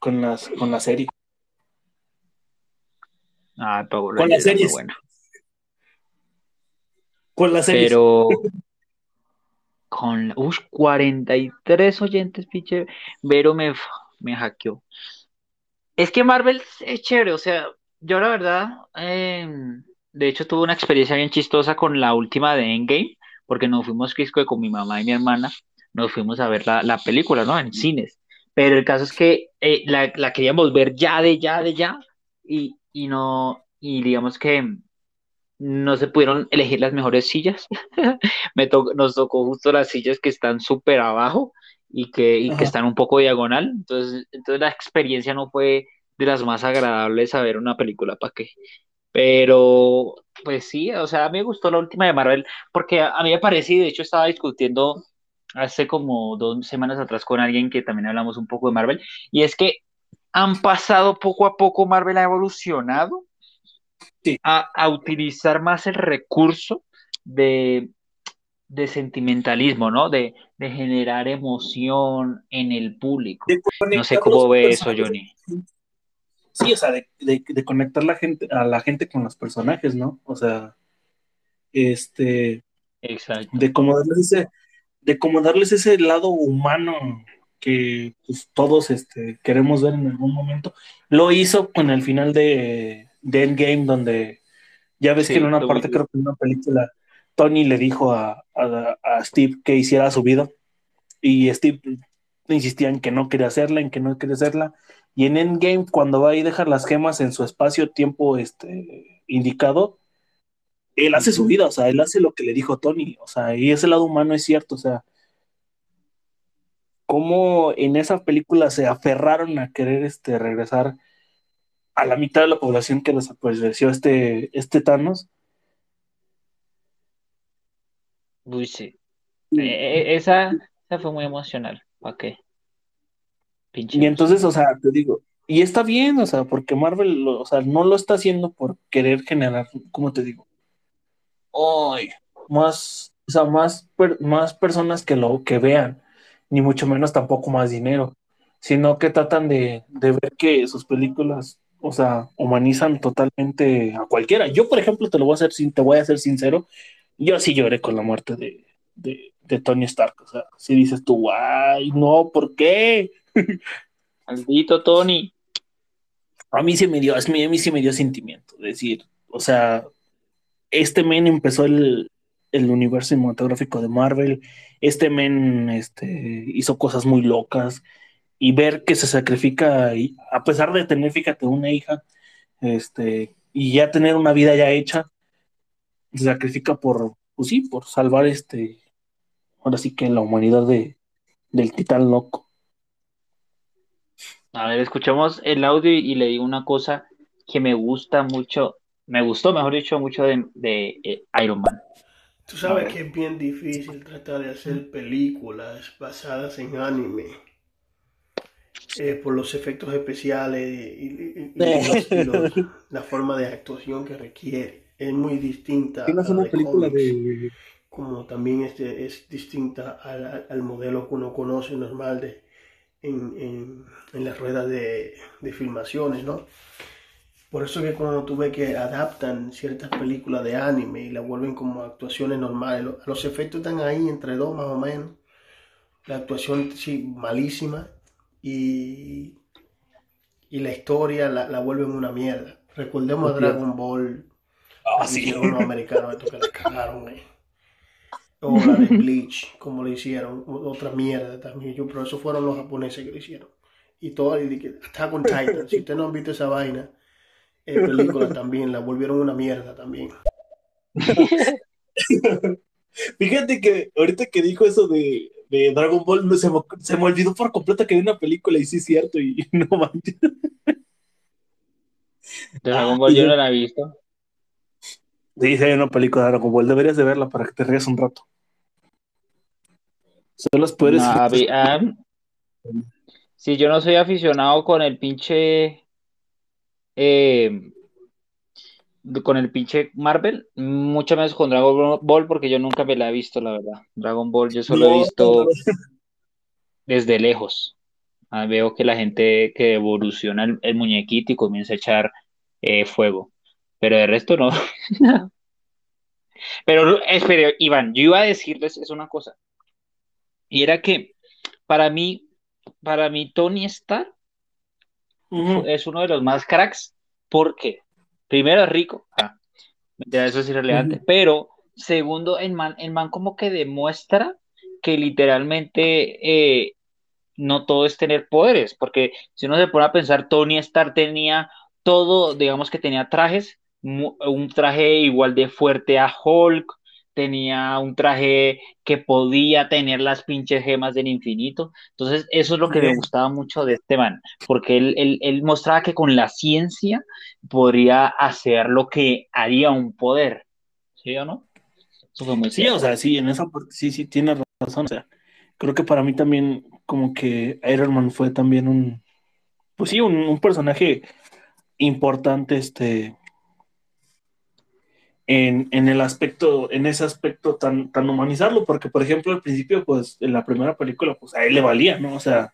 con las, con la serie. Ah, Power Con las series. buena. Con la serie. Pero con ush, 43 oyentes, pinche. Vero me, me hackeó. Es que Marvel es chévere, o sea, yo la verdad, eh, de hecho tuve una experiencia bien chistosa con la última de Endgame, porque nos fuimos Quisco con mi mamá y mi hermana, nos fuimos a ver la, la película, ¿no? En cines. Pero el caso es que eh, la, la queríamos ver ya, de ya, de ya, y, y no, y digamos que no se pudieron elegir las mejores sillas. Me to- nos tocó justo las sillas que están súper abajo y que, y que están un poco diagonal. Entonces, entonces la experiencia no fue de las más agradables a ver una película, ¿para qué? Pero, pues sí, o sea, a mí me gustó la última de Marvel porque a, a mí me parece, y de hecho estaba discutiendo hace como dos semanas atrás con alguien que también hablamos un poco de Marvel, y es que han pasado poco a poco, Marvel ha evolucionado Sí. a, a utilizar más el recurso de, de sentimentalismo, ¿no? De, de generar emoción en el público. No sé cómo ve eso. Johnny. Sí, o sea, de, de- conectar la gente, a la gente con los personajes, ¿no? O sea, este, Exacto. de cómo darles ese, de cómo darles ese lado humano que pues, todos este, queremos ver en algún momento. Lo hizo con el final de, de Endgame, donde ya ves Sí, que en una parte, creo que en una película, Tony le dijo a, a, a Steve que hiciera su vida y Steve insistía en que no quería hacerla, en que no quería hacerla. Y en Endgame, cuando va y deja las gemas en su espacio-tiempo este, indicado, él hace su vida, o sea, él hace lo que le dijo Tony, o sea, y ese lado humano es cierto, o sea, cómo en esa película se aferraron a querer este, regresar a la mitad de la población que desapareció este, este Thanos. Uy, sí. Eh, eh, esa, esa fue muy emocional. ¿Para qué? Pinche Y entonces, o sea, te digo, y está bien, o sea, porque Marvel, o sea, no lo está haciendo por querer generar, ¿cómo te digo? Ay, más, o sea, más, per- más personas que lo que vean, ni mucho menos tampoco más dinero, sino que tratan de, de ver que sus películas, o sea, humanizan totalmente a cualquiera. Yo, por ejemplo, te lo voy a hacer, sin- te voy a ser sincero, yo sí lloré con la muerte de, de, de Tony Stark, o sea, si dices tú, ay, no, ¿por qué? Maldito Tony. A mí sí me dio, a mí, a mí sí me dio sentimiento, decir, o sea, este men empezó el, el universo cinematográfico de Marvel, este men este, hizo cosas muy locas y ver que se sacrifica, a pesar de tener, fíjate, una hija, este, y ya tener una vida ya hecha, se sacrifica por, pues sí, por salvar este, ahora sí que la humanidad de, del titán loco. A ver, escuchamos el audio y le digo una cosa que me gusta mucho, me gustó, mejor dicho, mucho de, de, eh, Iron Man. Tú A sabes que es bien difícil tratar de hacer películas basadas en anime eh, por los efectos especiales y, y- y- y los- y los- la forma de actuación que requiere. Es muy distinta a la de cómics, de... como también es, de- es distinta al, al- al modelo que uno conoce normal de, en, en- en las ruedas de, de filmaciones, ¿no? Por eso que cuando tú ves que adaptan ciertas películas de anime y las vuelven como actuaciones normales, lo- los efectos están ahí entre dos más o menos. La actuación sí, malísima y, y la historia la, la vuelven una mierda. Recordemos a Dragon Ball, Ah, sí. hicieron los americanos, esto que la cagaron ahí. O la de Bleach, como le hicieron, otra mierda también. Yo, pero eso fueron los japoneses que lo hicieron. Y todo, y Attack on Titan, si usted no han visto esa vaina, en película también, la volvieron una mierda también. Fíjate que ahorita que dijo eso de, de Dragon Ball, no, se, me, se me olvidó por completo que vi una película y sí es cierto, y no manches. Dragon Ball yo no la he visto. Sí, sí hay una película de Dragon Ball, deberías de verla para que te rías un rato. Son los poderes. No, ah, si yo no soy aficionado con el pinche eh, con el pinche Marvel, mucho menos con Dragon Ball, porque yo nunca me la he visto, la verdad. Dragon Ball yo solo he visto no, desde lejos. Ah, veo que la gente que evoluciona el, el muñequito y comienza a echar eh, fuego. Pero de resto no. Pero espere, Iván, yo iba a decirles es una cosa. Y era que para mí, para mí Tony Stark Es uno de los más cracks porque primero es rico, ah, ya eso es irrelevante, pero segundo, el man, el man como que demuestra que literalmente eh, no todo es tener poderes, porque si uno se pone a pensar, Tony Stark tenía todo, digamos que tenía trajes, un traje igual de fuerte a Hulk, tenía un traje que podía tener las pinches gemas del infinito, entonces eso es lo que me gustaba mucho de este man, porque él, él, él mostraba que con la ciencia podría hacer lo que haría un poder, ¿sí o no? Eso fue muy Sí, cierto. o sea, sí, en esa parte sí, sí, tienes razón. O sea, creo que para mí también, como que Iron Man fue también un, pues sí, un, un personaje importante, este, en, en el aspecto, en ese aspecto tan, humanizarlo, porque por ejemplo al principio, pues en la primera película, pues a él le valía, ¿no? O sea,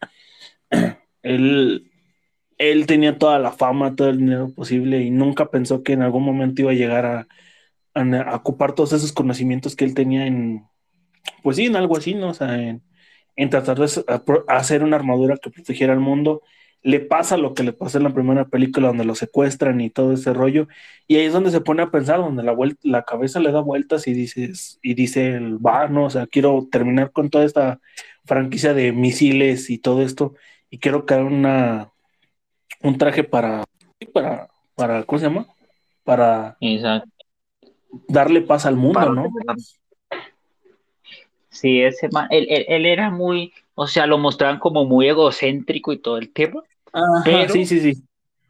él, él tenía toda la fama, todo el dinero posible y nunca pensó que en algún momento iba a llegar a, a, ocupar todos esos conocimientos que él tenía en, pues sí, en algo así, ¿no? O sea, en, en tratar de hacer una armadura que protegiera al mundo. Le pasa lo que le pasó en la primera película donde lo secuestran y todo ese rollo. Y ahí es donde se pone a pensar, donde la, vuel- la cabeza le da vueltas y dices, y dice el va, no, o sea, quiero terminar con toda esta franquicia de misiles y todo esto, y quiero crear una un traje para, para, para, ¿cómo se llama? Para Exacto. darle paz al mundo, Para ¿no? Sí, ese man, él, él- él era muy, o sea, lo mostraban como muy egocéntrico y todo el tema. Ajá, Pero- sí, sí, sí.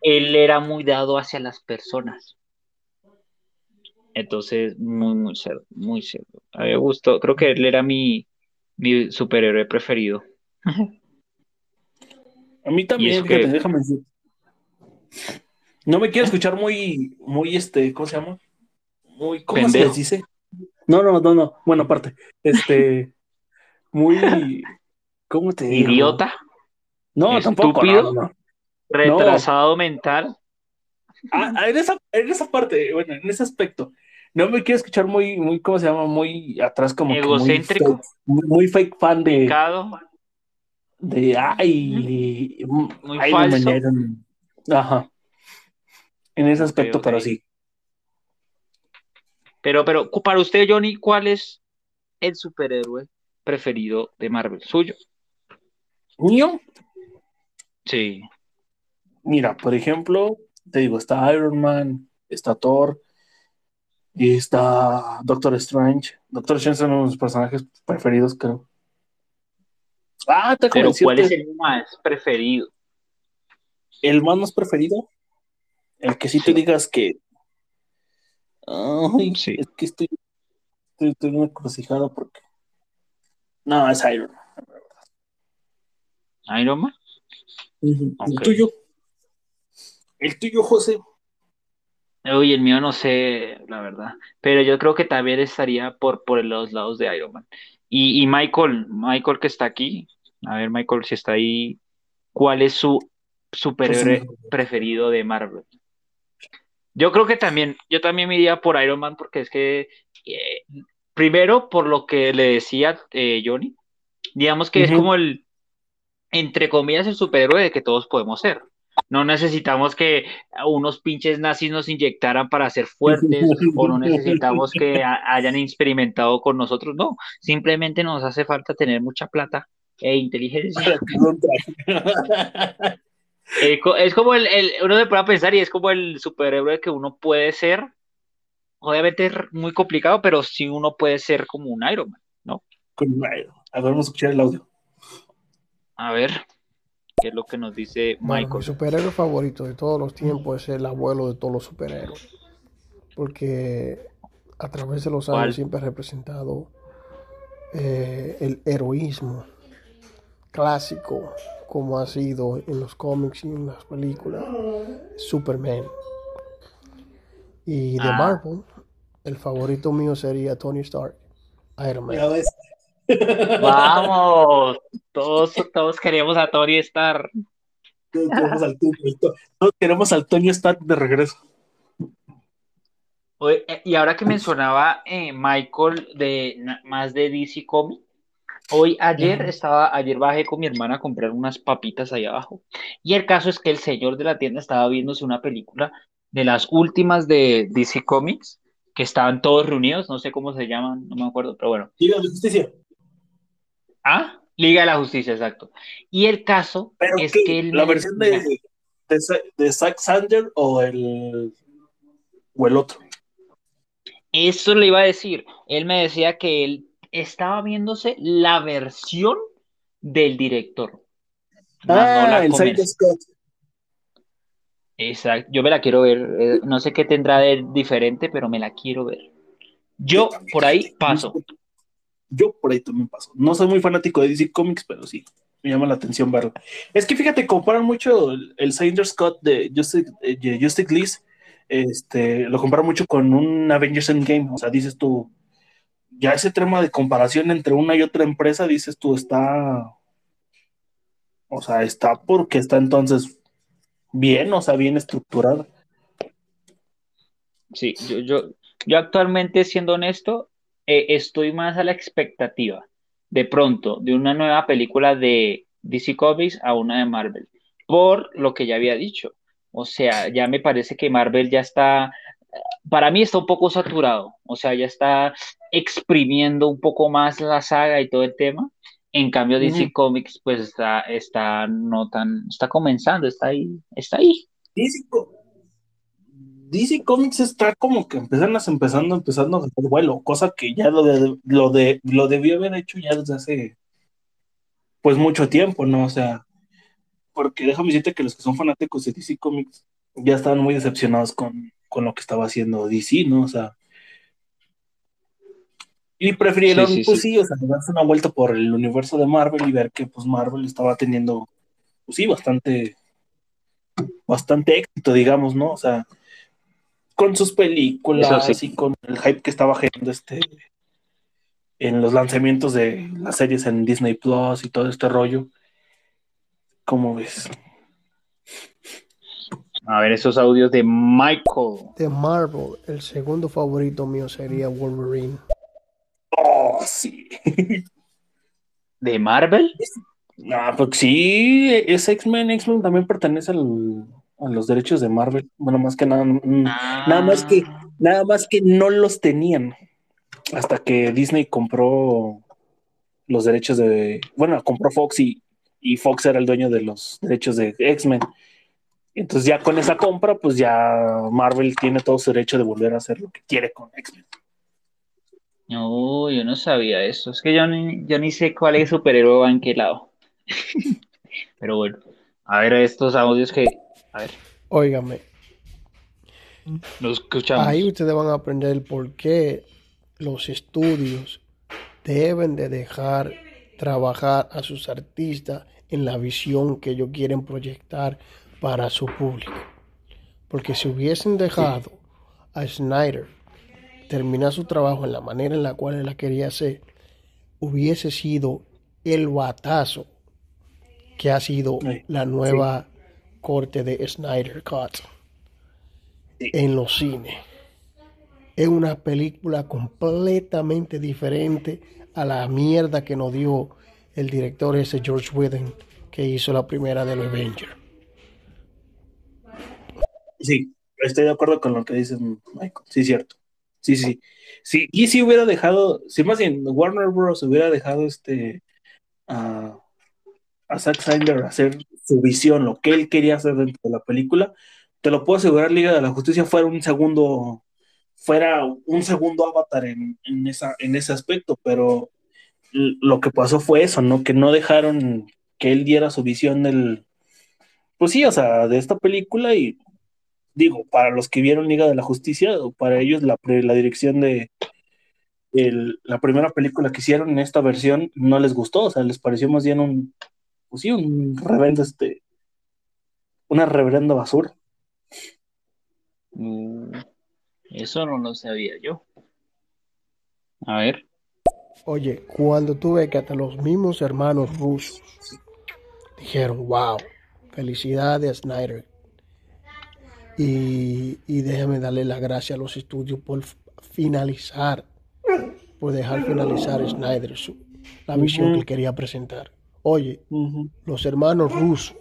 Él era muy dado hacia las personas. Entonces, muy, muy cerdo, muy cerdo. A mí me gustó, creo que él era mi, mi superhéroe preferido. A mí también, fíjate, déjame decir. No me quiero escuchar muy, muy, este, ¿cómo se llama? Muy, ¿cómo se les dice? No, no, no, no. Bueno, aparte, este, muy, ¿cómo te digo? Idiota, No, tampoco, no, estúpido. No. retrasado mental. Ah, ah, en esa, en esa parte, bueno, en ese aspecto. No me quiero escuchar muy, muy, ¿cómo se llama? Muy atrás, como que muy Egocéntrico. fake, muy, fake fan de, Pecado, de, ay, Muy ay, falso. Ajá. En ese aspecto, pero sí. Pero, pero, para usted, Johnny, ¿cuál es el superhéroe preferido de Marvel? ¿Suyo? Mío, Sí. Mira, por ejemplo, te digo, está Iron Man, está Thor, y está Doctor Strange. Doctor Strange es uno de mis personajes preferidos, creo. Ah, te Pero, ¿cuál es el más preferido? el más más preferido? El que sí, te digas que. Ay, Sí. es que estoy, estoy, estoy muy encrucijado porque. No, es Iron Man. ¿Iron Man? El Ok. tuyo. El tuyo, José. Uy, el mío no sé, la verdad. Pero yo creo que también estaría por, por los lados de Iron Man. Y, y Michael, Michael que está aquí, a ver, Michael, si está ahí, ¿cuál es su superhéroe Pues, preferido de Marvel? Yo creo que también, yo también me iría por Iron Man porque es que, eh, primero, por lo que le decía eh, Johnny, digamos que es como el, entre comillas, el superhéroe de que todos podemos ser. No necesitamos que unos pinches nazis nos inyectaran para ser fuertes o no necesitamos que ha- hayan experimentado con nosotros, no, simplemente nos hace falta tener mucha plata e inteligencia. Eh, es como el, el- uno se puede pensar y es como el superhéroe que uno puede ser, obviamente es muy complicado, pero sí uno puede ser como un Iron Man, ¿no? Con Iron. A ver, vamos a escuchar el audio. A ver, ¿qué es lo que nos dice Bueno, Michael? mi superhéroe favorito de todos los tiempos es el abuelo de todos los superhéroes. Porque a través de los ¿Cuál? años siempre ha representado eh, el heroísmo clásico como ha sido en los cómics y en las películas Superman. Y de Ah. Marvel, el favorito mío sería Tony Stark, Iron Man. Vamos, todos, todos queremos a Tony Stark. Todos queremos al Tony- todos queremos al Tony Stark de regreso. Oye, eh, Y ahora que mencionaba eh, Michael de más de DC Comics, hoy ayer estaba, ayer bajé con mi hermana a comprar unas papitas ahí abajo. Y el caso es que el señor de la tienda estaba viéndose una película de las últimas de DC Comics, que estaban todos reunidos, no sé cómo se llaman, no me acuerdo, pero bueno. Liga de Justicia. Ah, Liga de la Justicia, exacto. Y el caso Pero es que ¿La versión de, de, Zack Sander o el, o el otro? Eso le iba a decir. Él me decía que él estaba viéndose la versión del director. no Ah, la el Scott. Exacto. Yo me la quiero ver. Eh, no sé qué tendrá de diferente, pero me la quiero ver. Yo por ahí paso. Yo por ahí también paso. No soy muy fanático de DC Comics, pero sí, me llama la atención verlo. Es que fíjate, comparan mucho el, el Snyder Scott de Justice, eh, de Justice League, este, lo comparan mucho con un Avengers Endgame. O sea, dices tú, ya ese tema de comparación entre una y otra empresa, dices tú, está, o sea, está porque está entonces bien, o sea, bien estructurada. Sí, yo, yo, yo actualmente, siendo honesto, eh, estoy más a la expectativa de pronto de una nueva película de DC Comics a una de Marvel, por lo que ya había dicho. O sea, ya me parece que Marvel ya está, para mí está un poco saturado, o sea, ya está exprimiendo un poco más la saga y todo el tema. En cambio, DC. Comics, pues está, está no tan, está comenzando, está ahí, está ahí. DC, DC Comics está como que empezando, empezando, empezando a hacer vuelo, cosa que ya lo, de, lo, de, lo debió haber hecho ya desde hace pues mucho tiempo, ¿no? O sea, porque déjame decirte que los que son fanáticos de DC Comics ya estaban muy decepcionados con, con lo que estaba haciendo DC, ¿no? O sea, y prefirieron, Sí, sí, pues sí. sí, o sea, darse una vuelta por el universo de Marvel y ver que pues Marvel estaba teniendo, pues sí, bastante, bastante éxito, digamos, ¿no? O sea, con sus películas sí. y con el hype que estaba generando este en los lanzamientos de las series en Disney Plus y todo este rollo. ¿Cómo ves? A ver esos audios de Michael. De Marvel, el segundo favorito mío sería Wolverine. Oh, sí. ¿De Marvel? No, pues sí, es X-Men. X-Men también pertenece al- a los derechos de Marvel. Bueno, más que nada, nada más que, nada más que no los tenían hasta que Disney compró los derechos de, bueno, compró Fox y, y Fox era el dueño de los derechos de X-Men. Entonces ya con esa compra, pues ya Marvel tiene todo su derecho de volver a hacer lo que quiere con X-Men. No, yo no sabía eso. Es que yo ni, yo ni sé cuál es superhéroe va en qué lado. Pero bueno, a ver estos audios que. A ver, Óigame, escuchamos. ahí ustedes van a aprender por qué los estudios deben de dejar trabajar a sus artistas en la visión que ellos quieren proyectar para su público. Porque si hubiesen dejado a Snyder terminar su trabajo en la manera en la cual él la quería hacer, hubiese sido el batazo que ha sido la nueva corte de Snyder Cut en los cines. Es una película completamente diferente a la mierda que nos dio el director ese George Whedon que hizo la primera de los Avengers. Sí, estoy de acuerdo con lo que dices, Michael. Sí, cierto. Sí, sí. Sí, y si hubiera dejado, si más bien Warner Bros. hubiera dejado este a, a Zack Snyder hacer su visión, lo que él quería hacer dentro de la película, te lo puedo asegurar, Liga de la Justicia fuera un segundo, fuera un segundo avatar en, en esa, en ese aspecto, pero lo que pasó fue eso, ¿no? Que no dejaron que él diera su visión del, pues sí, o sea, de esta película y digo, para los que vieron Liga de la Justicia, para ellos la, la dirección de, el- la primera película que hicieron en esta versión no les gustó, o sea, les pareció más bien un, pues sí, un reverendo, este, una reverenda basura. Uh, eso no lo sabía yo. A ver. Oye, cuando tú ves que hasta los mismos hermanos rusos dijeron, wow, felicidades a Snyder. Y, y déjame darle las gracias a los estudios por finalizar, por dejar finalizar Snyder su, la visión que él quería presentar. Oye, los hermanos rusos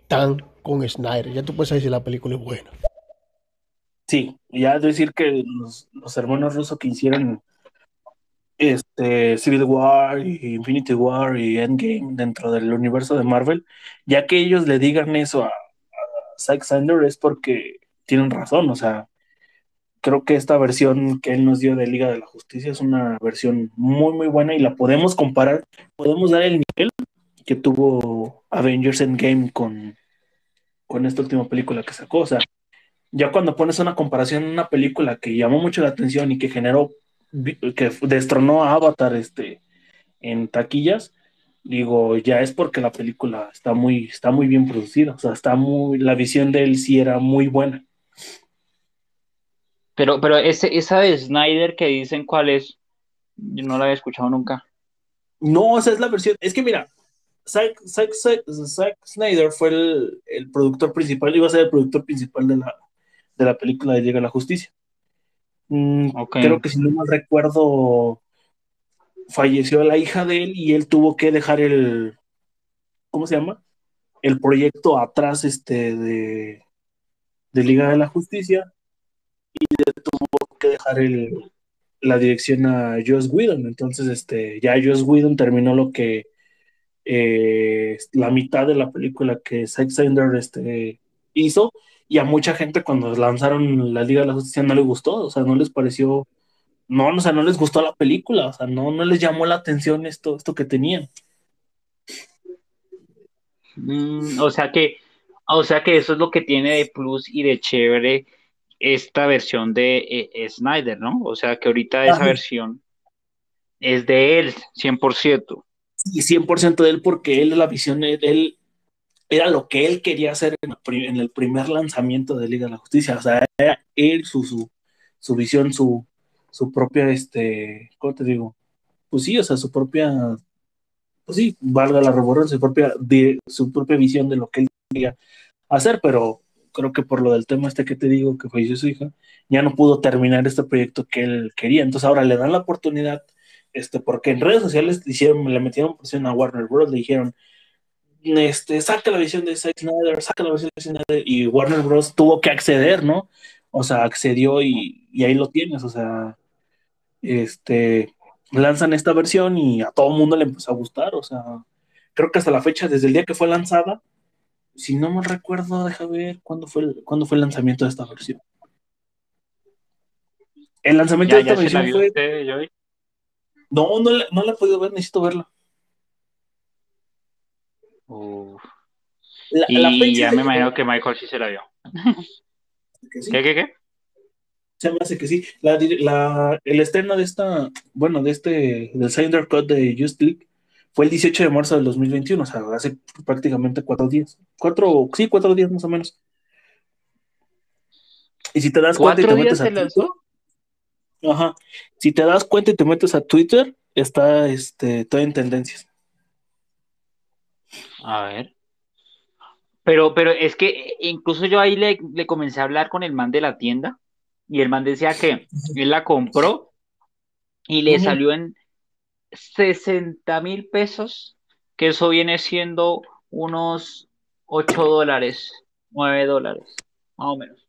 están con Snyder. Ya tú puedes si la película es buena. Sí, ya decir que los, los hermanos rusos que hicieron este Civil War y Infinity War y Endgame dentro del universo de Marvel, ya que ellos le digan eso a, a Zack Snyder es porque tienen razón, o sea, creo que esta versión que él nos dio de Liga de la Justicia es una versión muy muy buena y la podemos comparar, podemos dar el nivel que tuvo Avengers Endgame con, con esta última película que sacó, o sea, ya cuando pones una comparación en una película que llamó mucho la atención y que generó, que destronó a Avatar este, en taquillas, digo, ya es porque la película está muy, está muy bien producida, o sea, está muy, la visión de él sí era muy buena. Pero, pero ese, esa de Snyder que dicen cuál es, yo no la había escuchado nunca. No, esa es la versión, es que mira, Zack, Zack- Zack- Zack Snyder fue el, el productor principal, iba a ser el productor principal de la, de la película de Llega a la Justicia. Mm. Creo que si no mal recuerdo, falleció la hija de él y él tuvo que dejar el, ¿cómo se llama? El proyecto atrás este, de, de Liga de la Justicia tuvo que dejar el, la dirección a Joss Whedon. Entonces, este, ya Joss Whedon terminó lo que eh, la mitad de la película que Zack Snyder este, hizo y a mucha gente cuando lanzaron la Liga de la Justicia no le gustó, o sea, no les pareció, no, o sea, no les gustó la película, o sea, no, no les llamó la atención esto, esto que tenían. Mm, o sea que, o sea que eso es lo que tiene de plus y de chévere esta versión de eh, Snyder, ¿no? O sea que ahorita esa versión es de él, 100%. Y 100% de él porque él, la visión, él, él- era lo que él quería hacer en, el pri- en el primer lanzamiento de Liga de la Justicia, o sea, era él, su, su, su visión, su, su propia, este, ¿cómo te digo? Pues sí, o sea, su propia, pues sí, valga la redundancia, su propia, de, su propia visión de lo que él quería hacer, pero creo que por lo del tema este que te digo, que falleció su hija, ya no pudo terminar este proyecto que él quería, entonces ahora le dan la oportunidad, este, porque en redes sociales le hicieron, le metieron presión a Warner Bros., le dijeron, este, saca la visión de Zack Snyder, saca la versión de Zack y Warner Bros. tuvo que acceder, ¿no? O sea, accedió y, y ahí lo tienes, o sea, este, lanzan esta versión y a todo el mundo le empezó a gustar, o sea, creo que hasta la fecha, desde el día que fue lanzada, si no me recuerdo, deja ver cuándo fue el, cuándo fue el lanzamiento de esta versión. El lanzamiento Ya, de esta versión fue, usted, no, no, la- no la he podido ver, necesito verla. Uf. La, Y ya me imagino que Michael sí se la vio. sí. ¿Qué, qué, qué? Se me hace que sí. La, la- el estreno de esta, bueno, de este, del Snyder Cut de Just League fue el 18 de marzo del 2021, o sea, hace prácticamente cuatro días. Cuatro, sí, cuatro días más o menos. Y si te das cuenta y ¿Cuatro te días metes a Twitter, lanzó? ajá, si te das cuenta y te metes a Twitter, está este, todo en tendencias. A ver. Pero, pero es que incluso yo ahí le, le comencé a hablar con el man de la tienda y el man decía que él la compró y le salió en 60 mil pesos, que eso viene siendo unos 8 dólares, 9 dólares, más o menos.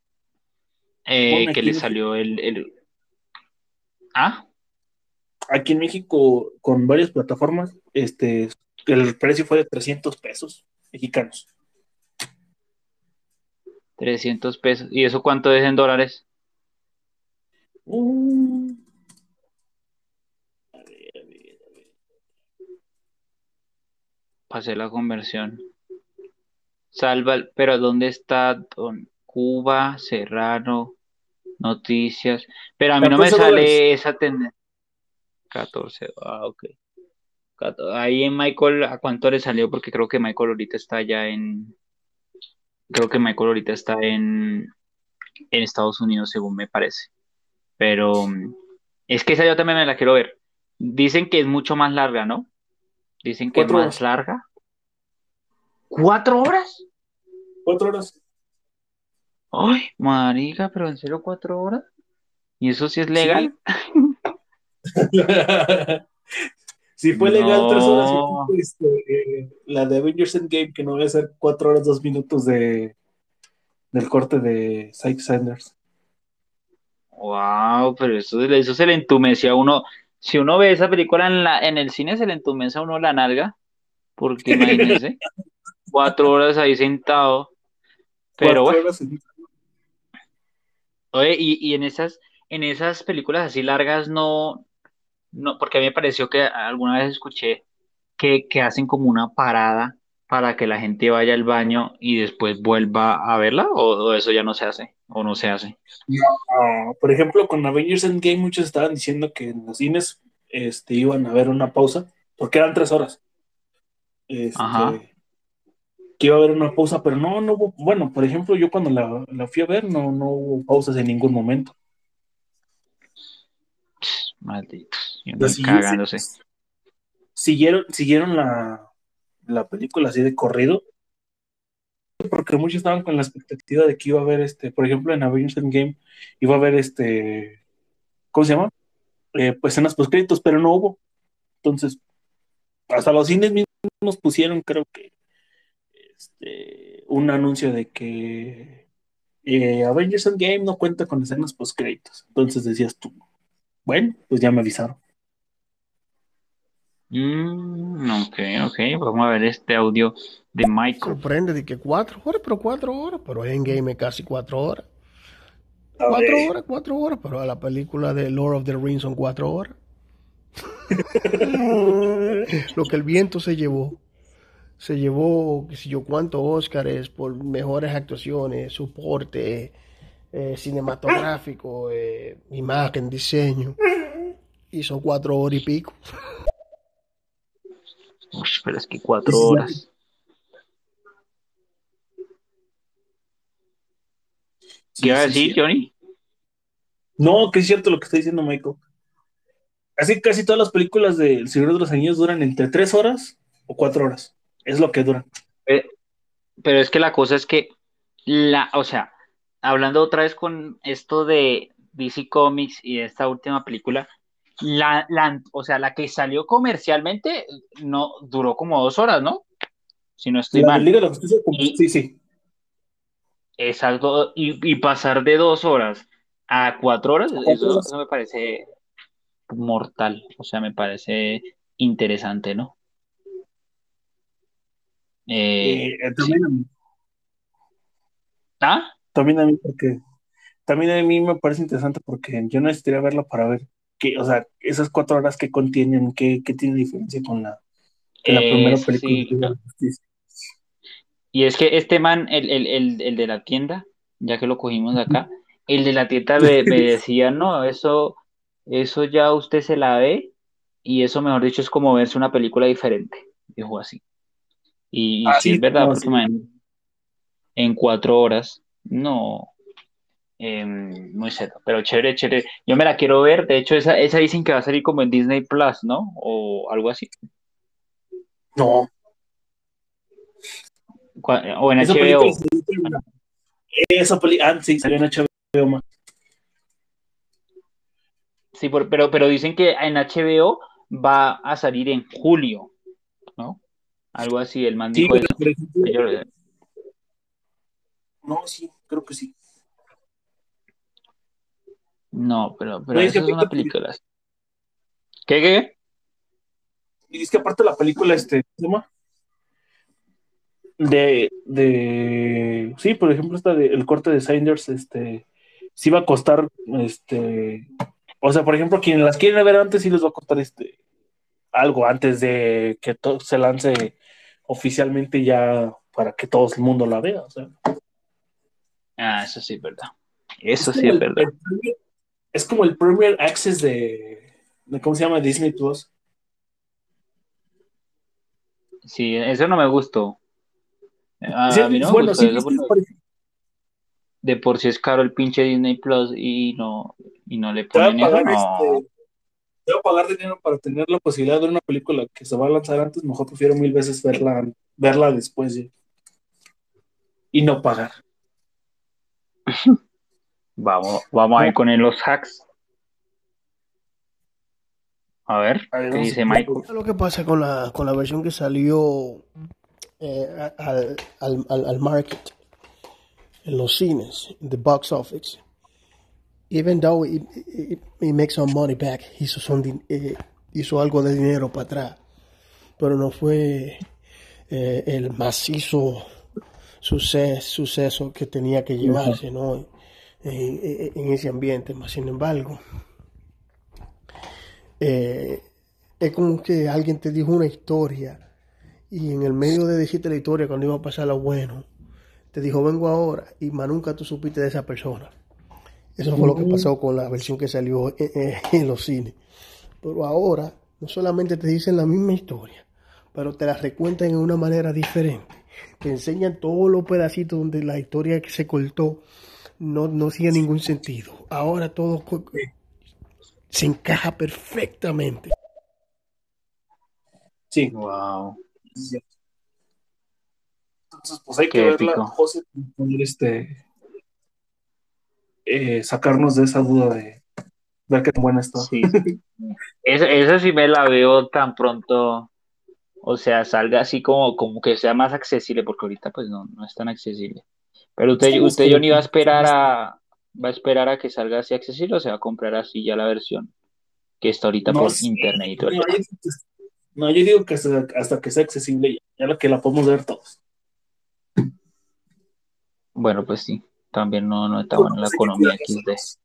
Eh, que le salió el, el... ¿Ah? Aquí en México, con varias plataformas, este, el precio fue de 300 pesos mexicanos. 300 pesos. ¿Y eso cuánto es en dólares? Uh, Hacer la conversión. Salva, pero ¿dónde está Don Cuba, Serrano, Noticias. Pero a mí no me 14 sale esa tendencia. 14, ah, ok. Ahí en Michael, ¿a cuánto le salió? Porque creo que Michael ahorita está ya en. Creo que Michael ahorita está en, en Estados Unidos, según me parece. Pero mm, es que esa yo también me la quiero ver. Dicen que es mucho más larga, ¿no? Dicen que más horas. larga. ¿Cuatro horas? Cuatro horas. Ay, marica, pero en serio cuatro horas. ¿Y eso sí es legal? si fue legal tres horas, y este, eh, la de Avengers Endgame, que no voy a ser cuatro horas, dos minutos de del corte de Zack Sanders. Wow, pero eso, eso se le entumece a uno. Si uno ve esa película en la, en el cine, se le entumece a uno la nalga. Porque imagínense, cuatro horas ahí sentado. Pero bueno, horas en- oye, y, y en esas, en esas películas así largas no, no, porque a mí me pareció que alguna vez escuché que, que hacen como una parada para que la gente vaya al baño y después vuelva a verla, o, o eso ya no se hace, o no se hace. Ah, por ejemplo, con Avengers Endgame muchos estaban diciendo que en los cines este, iban a haber una pausa, porque eran tres horas. Este, Ajá. que iba a haber una pausa, pero no, no hubo, bueno, por ejemplo, yo cuando la, la fui a ver, no, no hubo pausas en ningún momento. Malditos, y cagándose. Siguieron, siguieron la, la película así de corrido, porque muchos estaban con la expectativa de que iba a haber, este, por ejemplo, en Avengers Endgame, iba a haber este, ¿cómo se llama? Eh, pues escenas post créditos, pero no hubo. Entonces, hasta los cines mismos pusieron, creo que, este, un anuncio de que eh, Avengers Endgame no cuenta con escenas post créditos. Entonces decías tú, bueno, pues ya me avisaron. Mm, ok, ok, vamos a ver este audio de Michael. Sorprende de que cuatro horas, pero cuatro horas, pero Endgame es casi cuatro horas. Cuatro horas, cuatro horas, pero a la película de Lord of the Rings son cuatro horas. Lo que el viento se llevó. Se llevó, qué sé yo, cuántos Óscares por mejores actuaciones, soporte, eh, cinematográfico, eh, imagen, diseño. Y son cuatro horas y pico. Uy, pero es que cuatro horas. sí, ¿Qué iba a sí, decir. Johnny? No, que es cierto lo que está diciendo Michael. Así que casi todas las películas de El Señor de los Anillos duran entre tres horas o cuatro horas. Es lo que duran. Eh, Pero es que la cosa es que, la, o sea, hablando otra vez con esto de DC Comics y de esta última película, la, la, o sea, la que salió comercialmente no duró como dos horas, ¿no? Si no estoy La mal. Liga de la Justicia, como- Y- sí, sí. Exacto, y, y pasar de dos horas a cuatro horas, eso, eso me parece mortal, o sea, me parece interesante, ¿no? Eh, Eh, eh, también, a mí, ¿ah? también a mí, porque también a mí me parece interesante porque yo necesitaría verla para ver o sea, esas cuatro horas que contienen, qué, qué tiene diferencia con la, la primera Eso película sí. Y es que este man, el, el, el, el de la tienda, ya que lo cogimos acá, el de la tienda me, me decía, no, eso, eso ya usted se la ve y eso, mejor dicho, es como verse una película diferente, dijo así. Y, y Ah, sí sí, es verdad, no, porque sí. man, en cuatro horas, no, em, muy cero, pero chévere, chévere. Yo me la quiero ver, de hecho, esa, esa dicen que va a salir como en Disney Plus, ¿no? O algo así. No, O en esa HBO. película esa película, ah, sí, salió en HBO Max. Sí, pero, pero dicen que en HBO va a salir en julio, ¿no? Algo así, el man Sí, dijo pero, eso. por ejemplo, Yo- no, sí, creo que sí. No, pero, pero No, es que eso es una película. ¿Qué, qué? Y es que aparte la película, este, ¿cómo? De, de, sí, por ejemplo, esta de, el corte de Sanders, este, sí va a costar, este, o sea, por ejemplo, quienes las quieren ver antes, sí les va a costar, este, algo antes de que todo se lance oficialmente ya para que todo el mundo la vea, o sea. Ah, eso sí es verdad. Eso es sí es verdad. el es como el Premier Access de, de ¿cómo se llama? Disney Plus. Sí, eso no me gustó. A, Sí, a mí no me bueno, gustó sí, eso porque de por sí es caro el pinche Disney Plus y no, y no le ponen eso. No. este, te va a pagar dinero para tener la posibilidad de ver una película que se va a lanzar antes, mejor prefiero mil veces verla, verla después ya. y no pagar. Vamos, vamos a ir con los hacks. A ver, A ver, ¿qué dice Michael? ¿Sabes lo que pasa con la, con la versión que salió eh, al, al, al, market en los cines, en the box office? Even though it, it, it makes some money back, hizo, din- eh, hizo algo de dinero para atrás, pero no fue eh, el macizo suceso, suceso que tenía que llevarse ¿no? En, ese ambiente. Más sin embargo, eh, es como que alguien te dijo una historia y en el medio de decirte la historia cuando iba a pasar lo bueno, te dijo vengo ahora y más nunca tú supiste de esa persona. Eso fue lo que pasó con la versión que salió en, en- en los cines. Pero ahora no solamente te dicen la misma historia, pero te la recuentan en una manera diferente. Te enseñan todos los pedacitos donde la historia que se cortó no, no hacía ningún sentido. Ahora todo se encaja perfectamente. Sí. Wow. Entonces, pues hay Qué que verla, épico. José, poder este, eh, sacarnos de esa duda de ver qué tan buena está. Sí. Esa, esa sí me la veo tan pronto, o sea, salga así como, como que sea más accesible, porque ahorita pues no, no es tan accesible. Pero usted, Estamos usted que- Johnny va a esperar a, va a esperar a que salga así accesible o se va a comprar así ya la versión que está ahorita No por internet y todo No, yo digo que- no, yo digo que hasta, hasta que sea accesible, ya, ya la que la podemos ver todos. Bueno, pues sí, también no, no está la Nomás hay que economía cuidarnos XD. de los-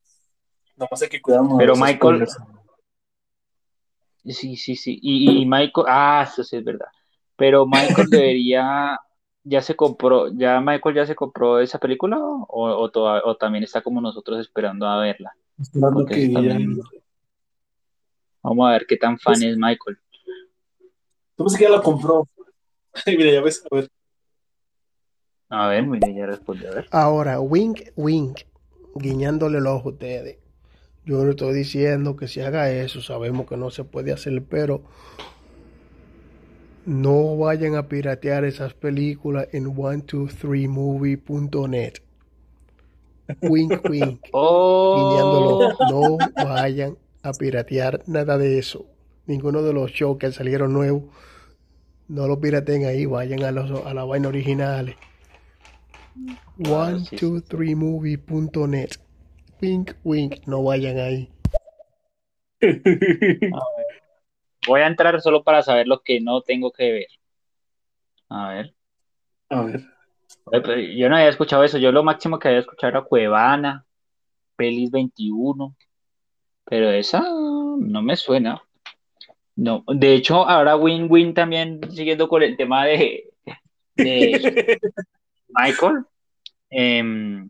Nomás hay que cuidarnos Pero Michael-. Sí, sí, sí. Y, y Michael, ah, eso sí es verdad. Pero Michael debería, ya se compró, ya Michael ya se compró esa película o, o, toda- o también está como nosotros esperando a verla. Esperando que ya- Vamos a ver qué tan fan es Michael. Yo pensé que ya la compró. Mira, ya ves, a ver. A ver, mire, ya respondió. A ver. Ahora, wink, wink, guiñándole el ojo a ustedes. Yo no estoy diciendo que se haga eso, sabemos que no se puede hacer, pero no vayan a piratear esas películas en 123movie.net. Wink, wink, Oh. No vayan a piratear nada de eso. Ninguno de los shows que salieron nuevos, no lo pirateen ahí, vayan a, los, a la vaina originales. Claro, sí, sí. 123movie.net. Wink, wink, no vayan ahí. voy a entrar solo para saber lo que no tengo que ver. A ver. A ver. Yo no había escuchado eso. Yo lo máximo que había escuchado era Cuevana, Pelis 21, pero esa no me suena. No, de hecho, ahora Win Win también, siguiendo con el tema de, de Michael, em,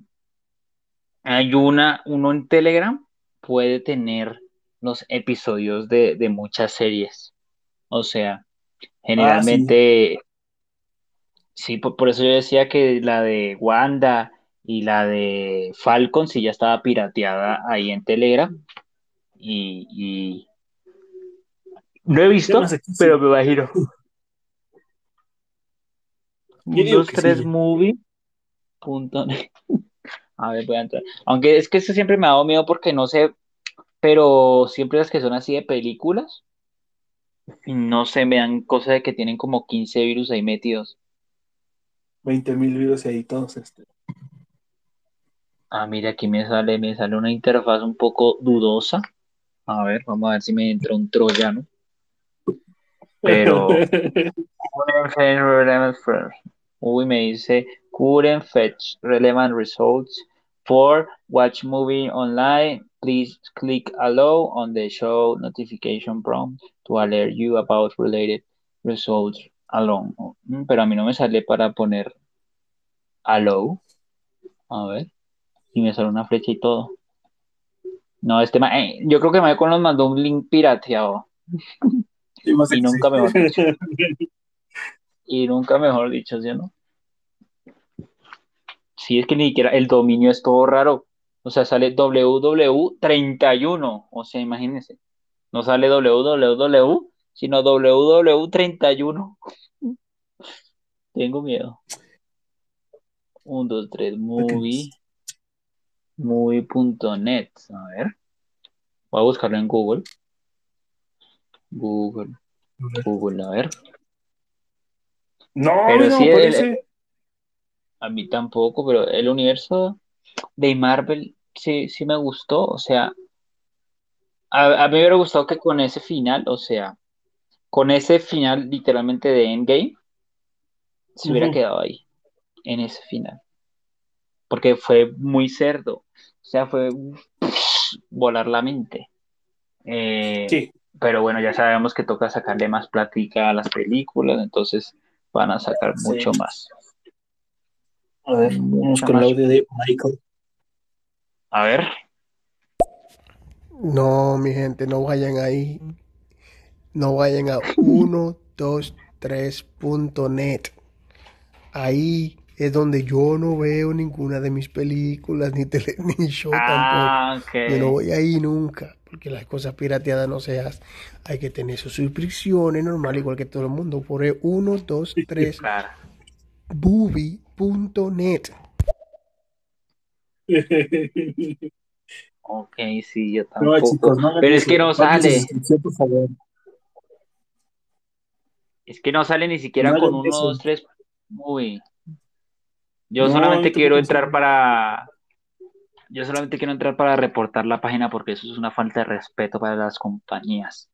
hay una, uno en Telegram puede tener los episodios de, de muchas series. O sea, generalmente, sí, por, por eso yo decía que la de Wanda y la de Falcon sí ya estaba pirateada ahí en Telegram. Y, y no he visto, pero me imagino. Unos tres sí. movie. punto. A ver, voy a entrar. Aunque es que esto siempre me ha dado miedo porque no sé, pero siempre las que son así de películas, no sé, me dan cosas de que tienen como 15 virus ahí metidos. 20 mil videos ahí todos. Este. Ah, mira, aquí me sale, me sale una interfaz un poco dudosa. A ver, vamos a ver si me entra un troyano. Pero. Uy, me dice couldn't fetch relevant results for watch movie online. Please click allow on the show notification prompt to alert you about related results alone. Mm, Pero a mí no me sale para poner allow. A ver. y me sale una flecha y todo. No, este ma- eh, yo creo que Michael nos mandó un link pirateado Sí, y nunca mejor dicho, y nunca mejor dicho, ¿sí no? Sí, es que ni siquiera el dominio es todo raro. O sea, sale www31. O sea, imagínense. No sale www, sino www31. Tengo miedo. 1, 2, 3, movie. Movie.net. A ver. Voy a buscarlo en Google. Google. Google, a ver. No, Pero mira, sí. A mí tampoco, pero el universo de Marvel sí, sí me gustó. O sea, a, a mí me hubiera gustado que con ese final, o sea, con ese final literalmente de Endgame, se hubiera quedado ahí, en ese final. Porque fue muy cerdo. O sea, fue volar la mente. Eh, Sí. Pero bueno, ya sabemos que toca sacarle más plática a las películas, entonces van a sacar Sí. mucho más. A ver, mm, vamos con el audio de Michael. A ver. No, mi gente, no vayan ahí. No vayan a 123.net. Ahí es donde yo no veo ninguna de mis películas, ni, tele, ni show ah, tampoco. Okay. Yo no voy ahí nunca, porque las cosas pirateadas no se hacen. Hay que tener sus suscripciones normal, igual que todo el mundo. Por 1, 2, 3. Bubi.net. ok, sí, yo tampoco. No, chicos, no Pero es que no sale. Es que no sale ni siquiera con uno, eso. dos, tres. Uy. Yo solamente quiero entrar para. Yo solamente quiero entrar para reportar la página porque eso es una falta de respeto para las compañías.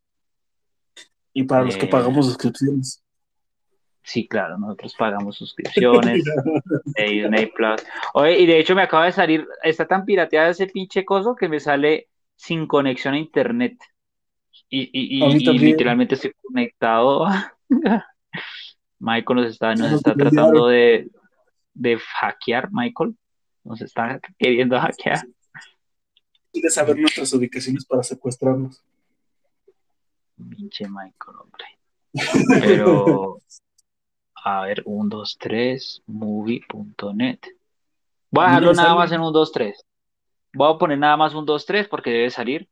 Y para los que eh, pagamos suscripciones. Sí, claro, nosotros pagamos suscripciones de Disney Plus. Oye, y de hecho me acaba de salir, está tan pirateada ese pinche coso que me sale sin conexión a internet. Y, y, literalmente estoy conectado. Michael nos está, nos está tratando de, de hackear, Michael. Nos está queriendo hackear. Quiere saber nuestras ubicaciones para secuestrarnos. Pinche Michael, hombre. Pero, a ver, 1, 2, 3, movie.net. Voy a dejarlo nada más en 1, 2, 3. Voy a poner nada más 1, 2, 3 porque debe salir.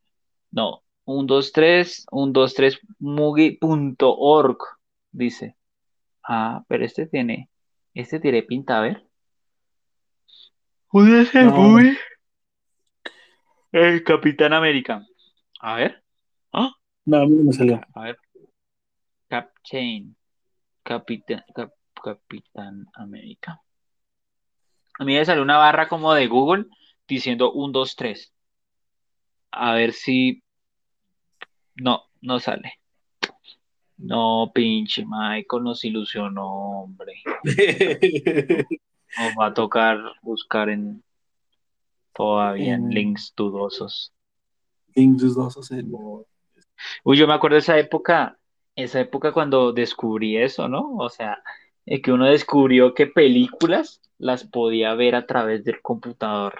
No, 1, 2, 3, 1, 2, 3, movie.org, dice. Ah, pero este tiene, este tiene pinta, a ver. ¿Dónde es el No. movie? El Capitán América. A ver. Ah, No, a mí no me salió. a ver. Captain. Capitán, Cap- Capitán América. A mí me salió una barra como de Google diciendo 1, 2, 3. A ver si. No, no sale. No, pinche Michael nos ilusionó, hombre. Nos va a tocar buscar en todavía en En- links dudosos. Link dudosos en- Uy, yo me acuerdo de esa época, esa época cuando descubrí eso, ¿no? O sea, eh, que uno descubrió que películas las podía ver a través del computador.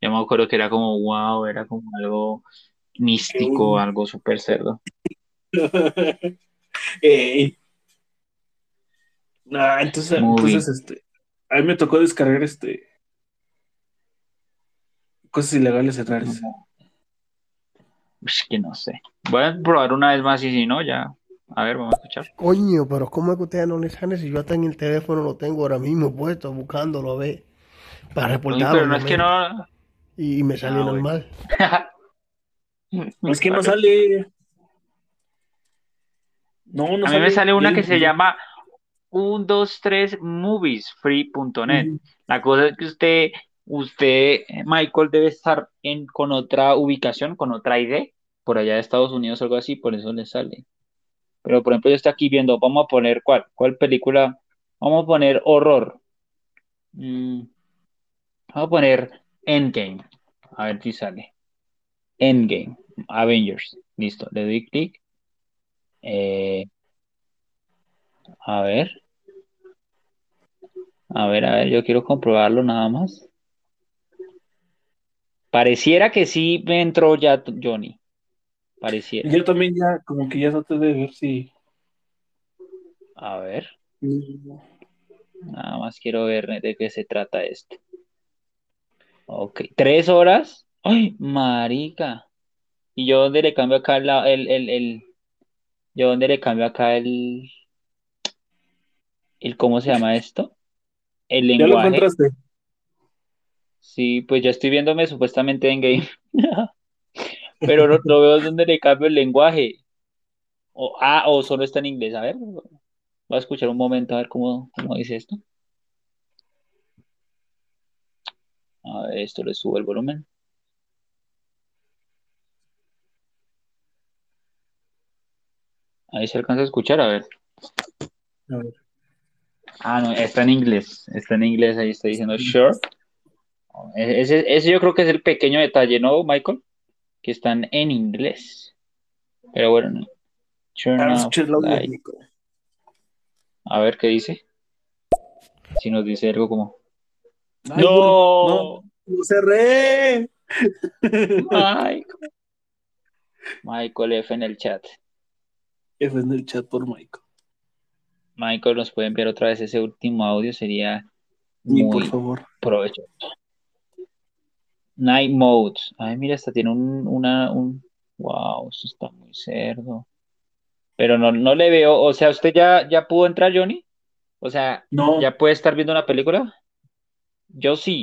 Yo me acuerdo que era como, wow, era como algo místico, algo súper cerdo. Ey. Nah, entonces, entonces, este, a mí me tocó descargar este cosas ilegales Ares. Ush, que no sé. Voy a probar una vez más y si no, ya. A ver, vamos a escuchar. Coño, pero ¿cómo es que ustedes no les salen si yo hasta en el teléfono lo tengo ahora mismo puesto, buscándolo a ver, para reportarlo? pero no es que no. Y, y me sale Ah, bueno. normal. Es que no sale. No, no A mí me sale una que se llama 123moviesfree.net. Ujú. La cosa es que usted, usted, Michael, debe estar en, con otra ubicación, con otra ID, por allá de Estados Unidos o algo así, por eso le sale. Pero, por ejemplo, yo estoy aquí viendo, vamos a poner, ¿cuál? ¿Cuál película? Vamos a poner horror. Mm, vamos a poner Endgame. A ver si sale. Endgame. Avengers. Listo. Le doy clic. Eh, a ver. A ver, a ver, yo quiero comprobarlo nada más. Pareciera que sí me entró ya Johnny. Pareciera. Yo también ya, como que ya traté de ver si. A ver, nada más quiero ver de qué se trata esto. Ok, tres horas. Ay, marica. ¿Y yo dónde le cambio acá la- el, el, el, yo dónde le cambio acá el, el, ¿cómo se llama esto? El ¿Ya lo lenguaje. encontraste? Sí, pues ya estoy viéndome supuestamente en game. Pero no, no veo dónde le cambio el lenguaje. O, ah, o solo está en inglés. A ver, voy a escuchar un momento a ver cómo, cómo dice esto. A ver, esto le subo el volumen. Ahí se alcanza a escuchar, a ver. A ver. Ah, no, está en inglés. Está en inglés, ahí está diciendo sure. E- Ese, ese yo creo que es el pequeño detalle, ¿no, Michael? Que están en inglés. Pero bueno. A ver qué dice. Si nos dice algo como. Ay, ¡No! no, lo cerré. Michael. Michael F en el chat. F en el chat por Michael. Michael nos puede enviar otra vez ese último audio, sería por muy favor. provechoso. Night Mode. Ay, mira, esta tiene un, una, un, wow, eso está muy cerdo. Pero no, no le veo, o sea, ¿usted ya, ya pudo entrar, Johnny? O sea, No, ¿ya puede estar viendo una película? Yo sí.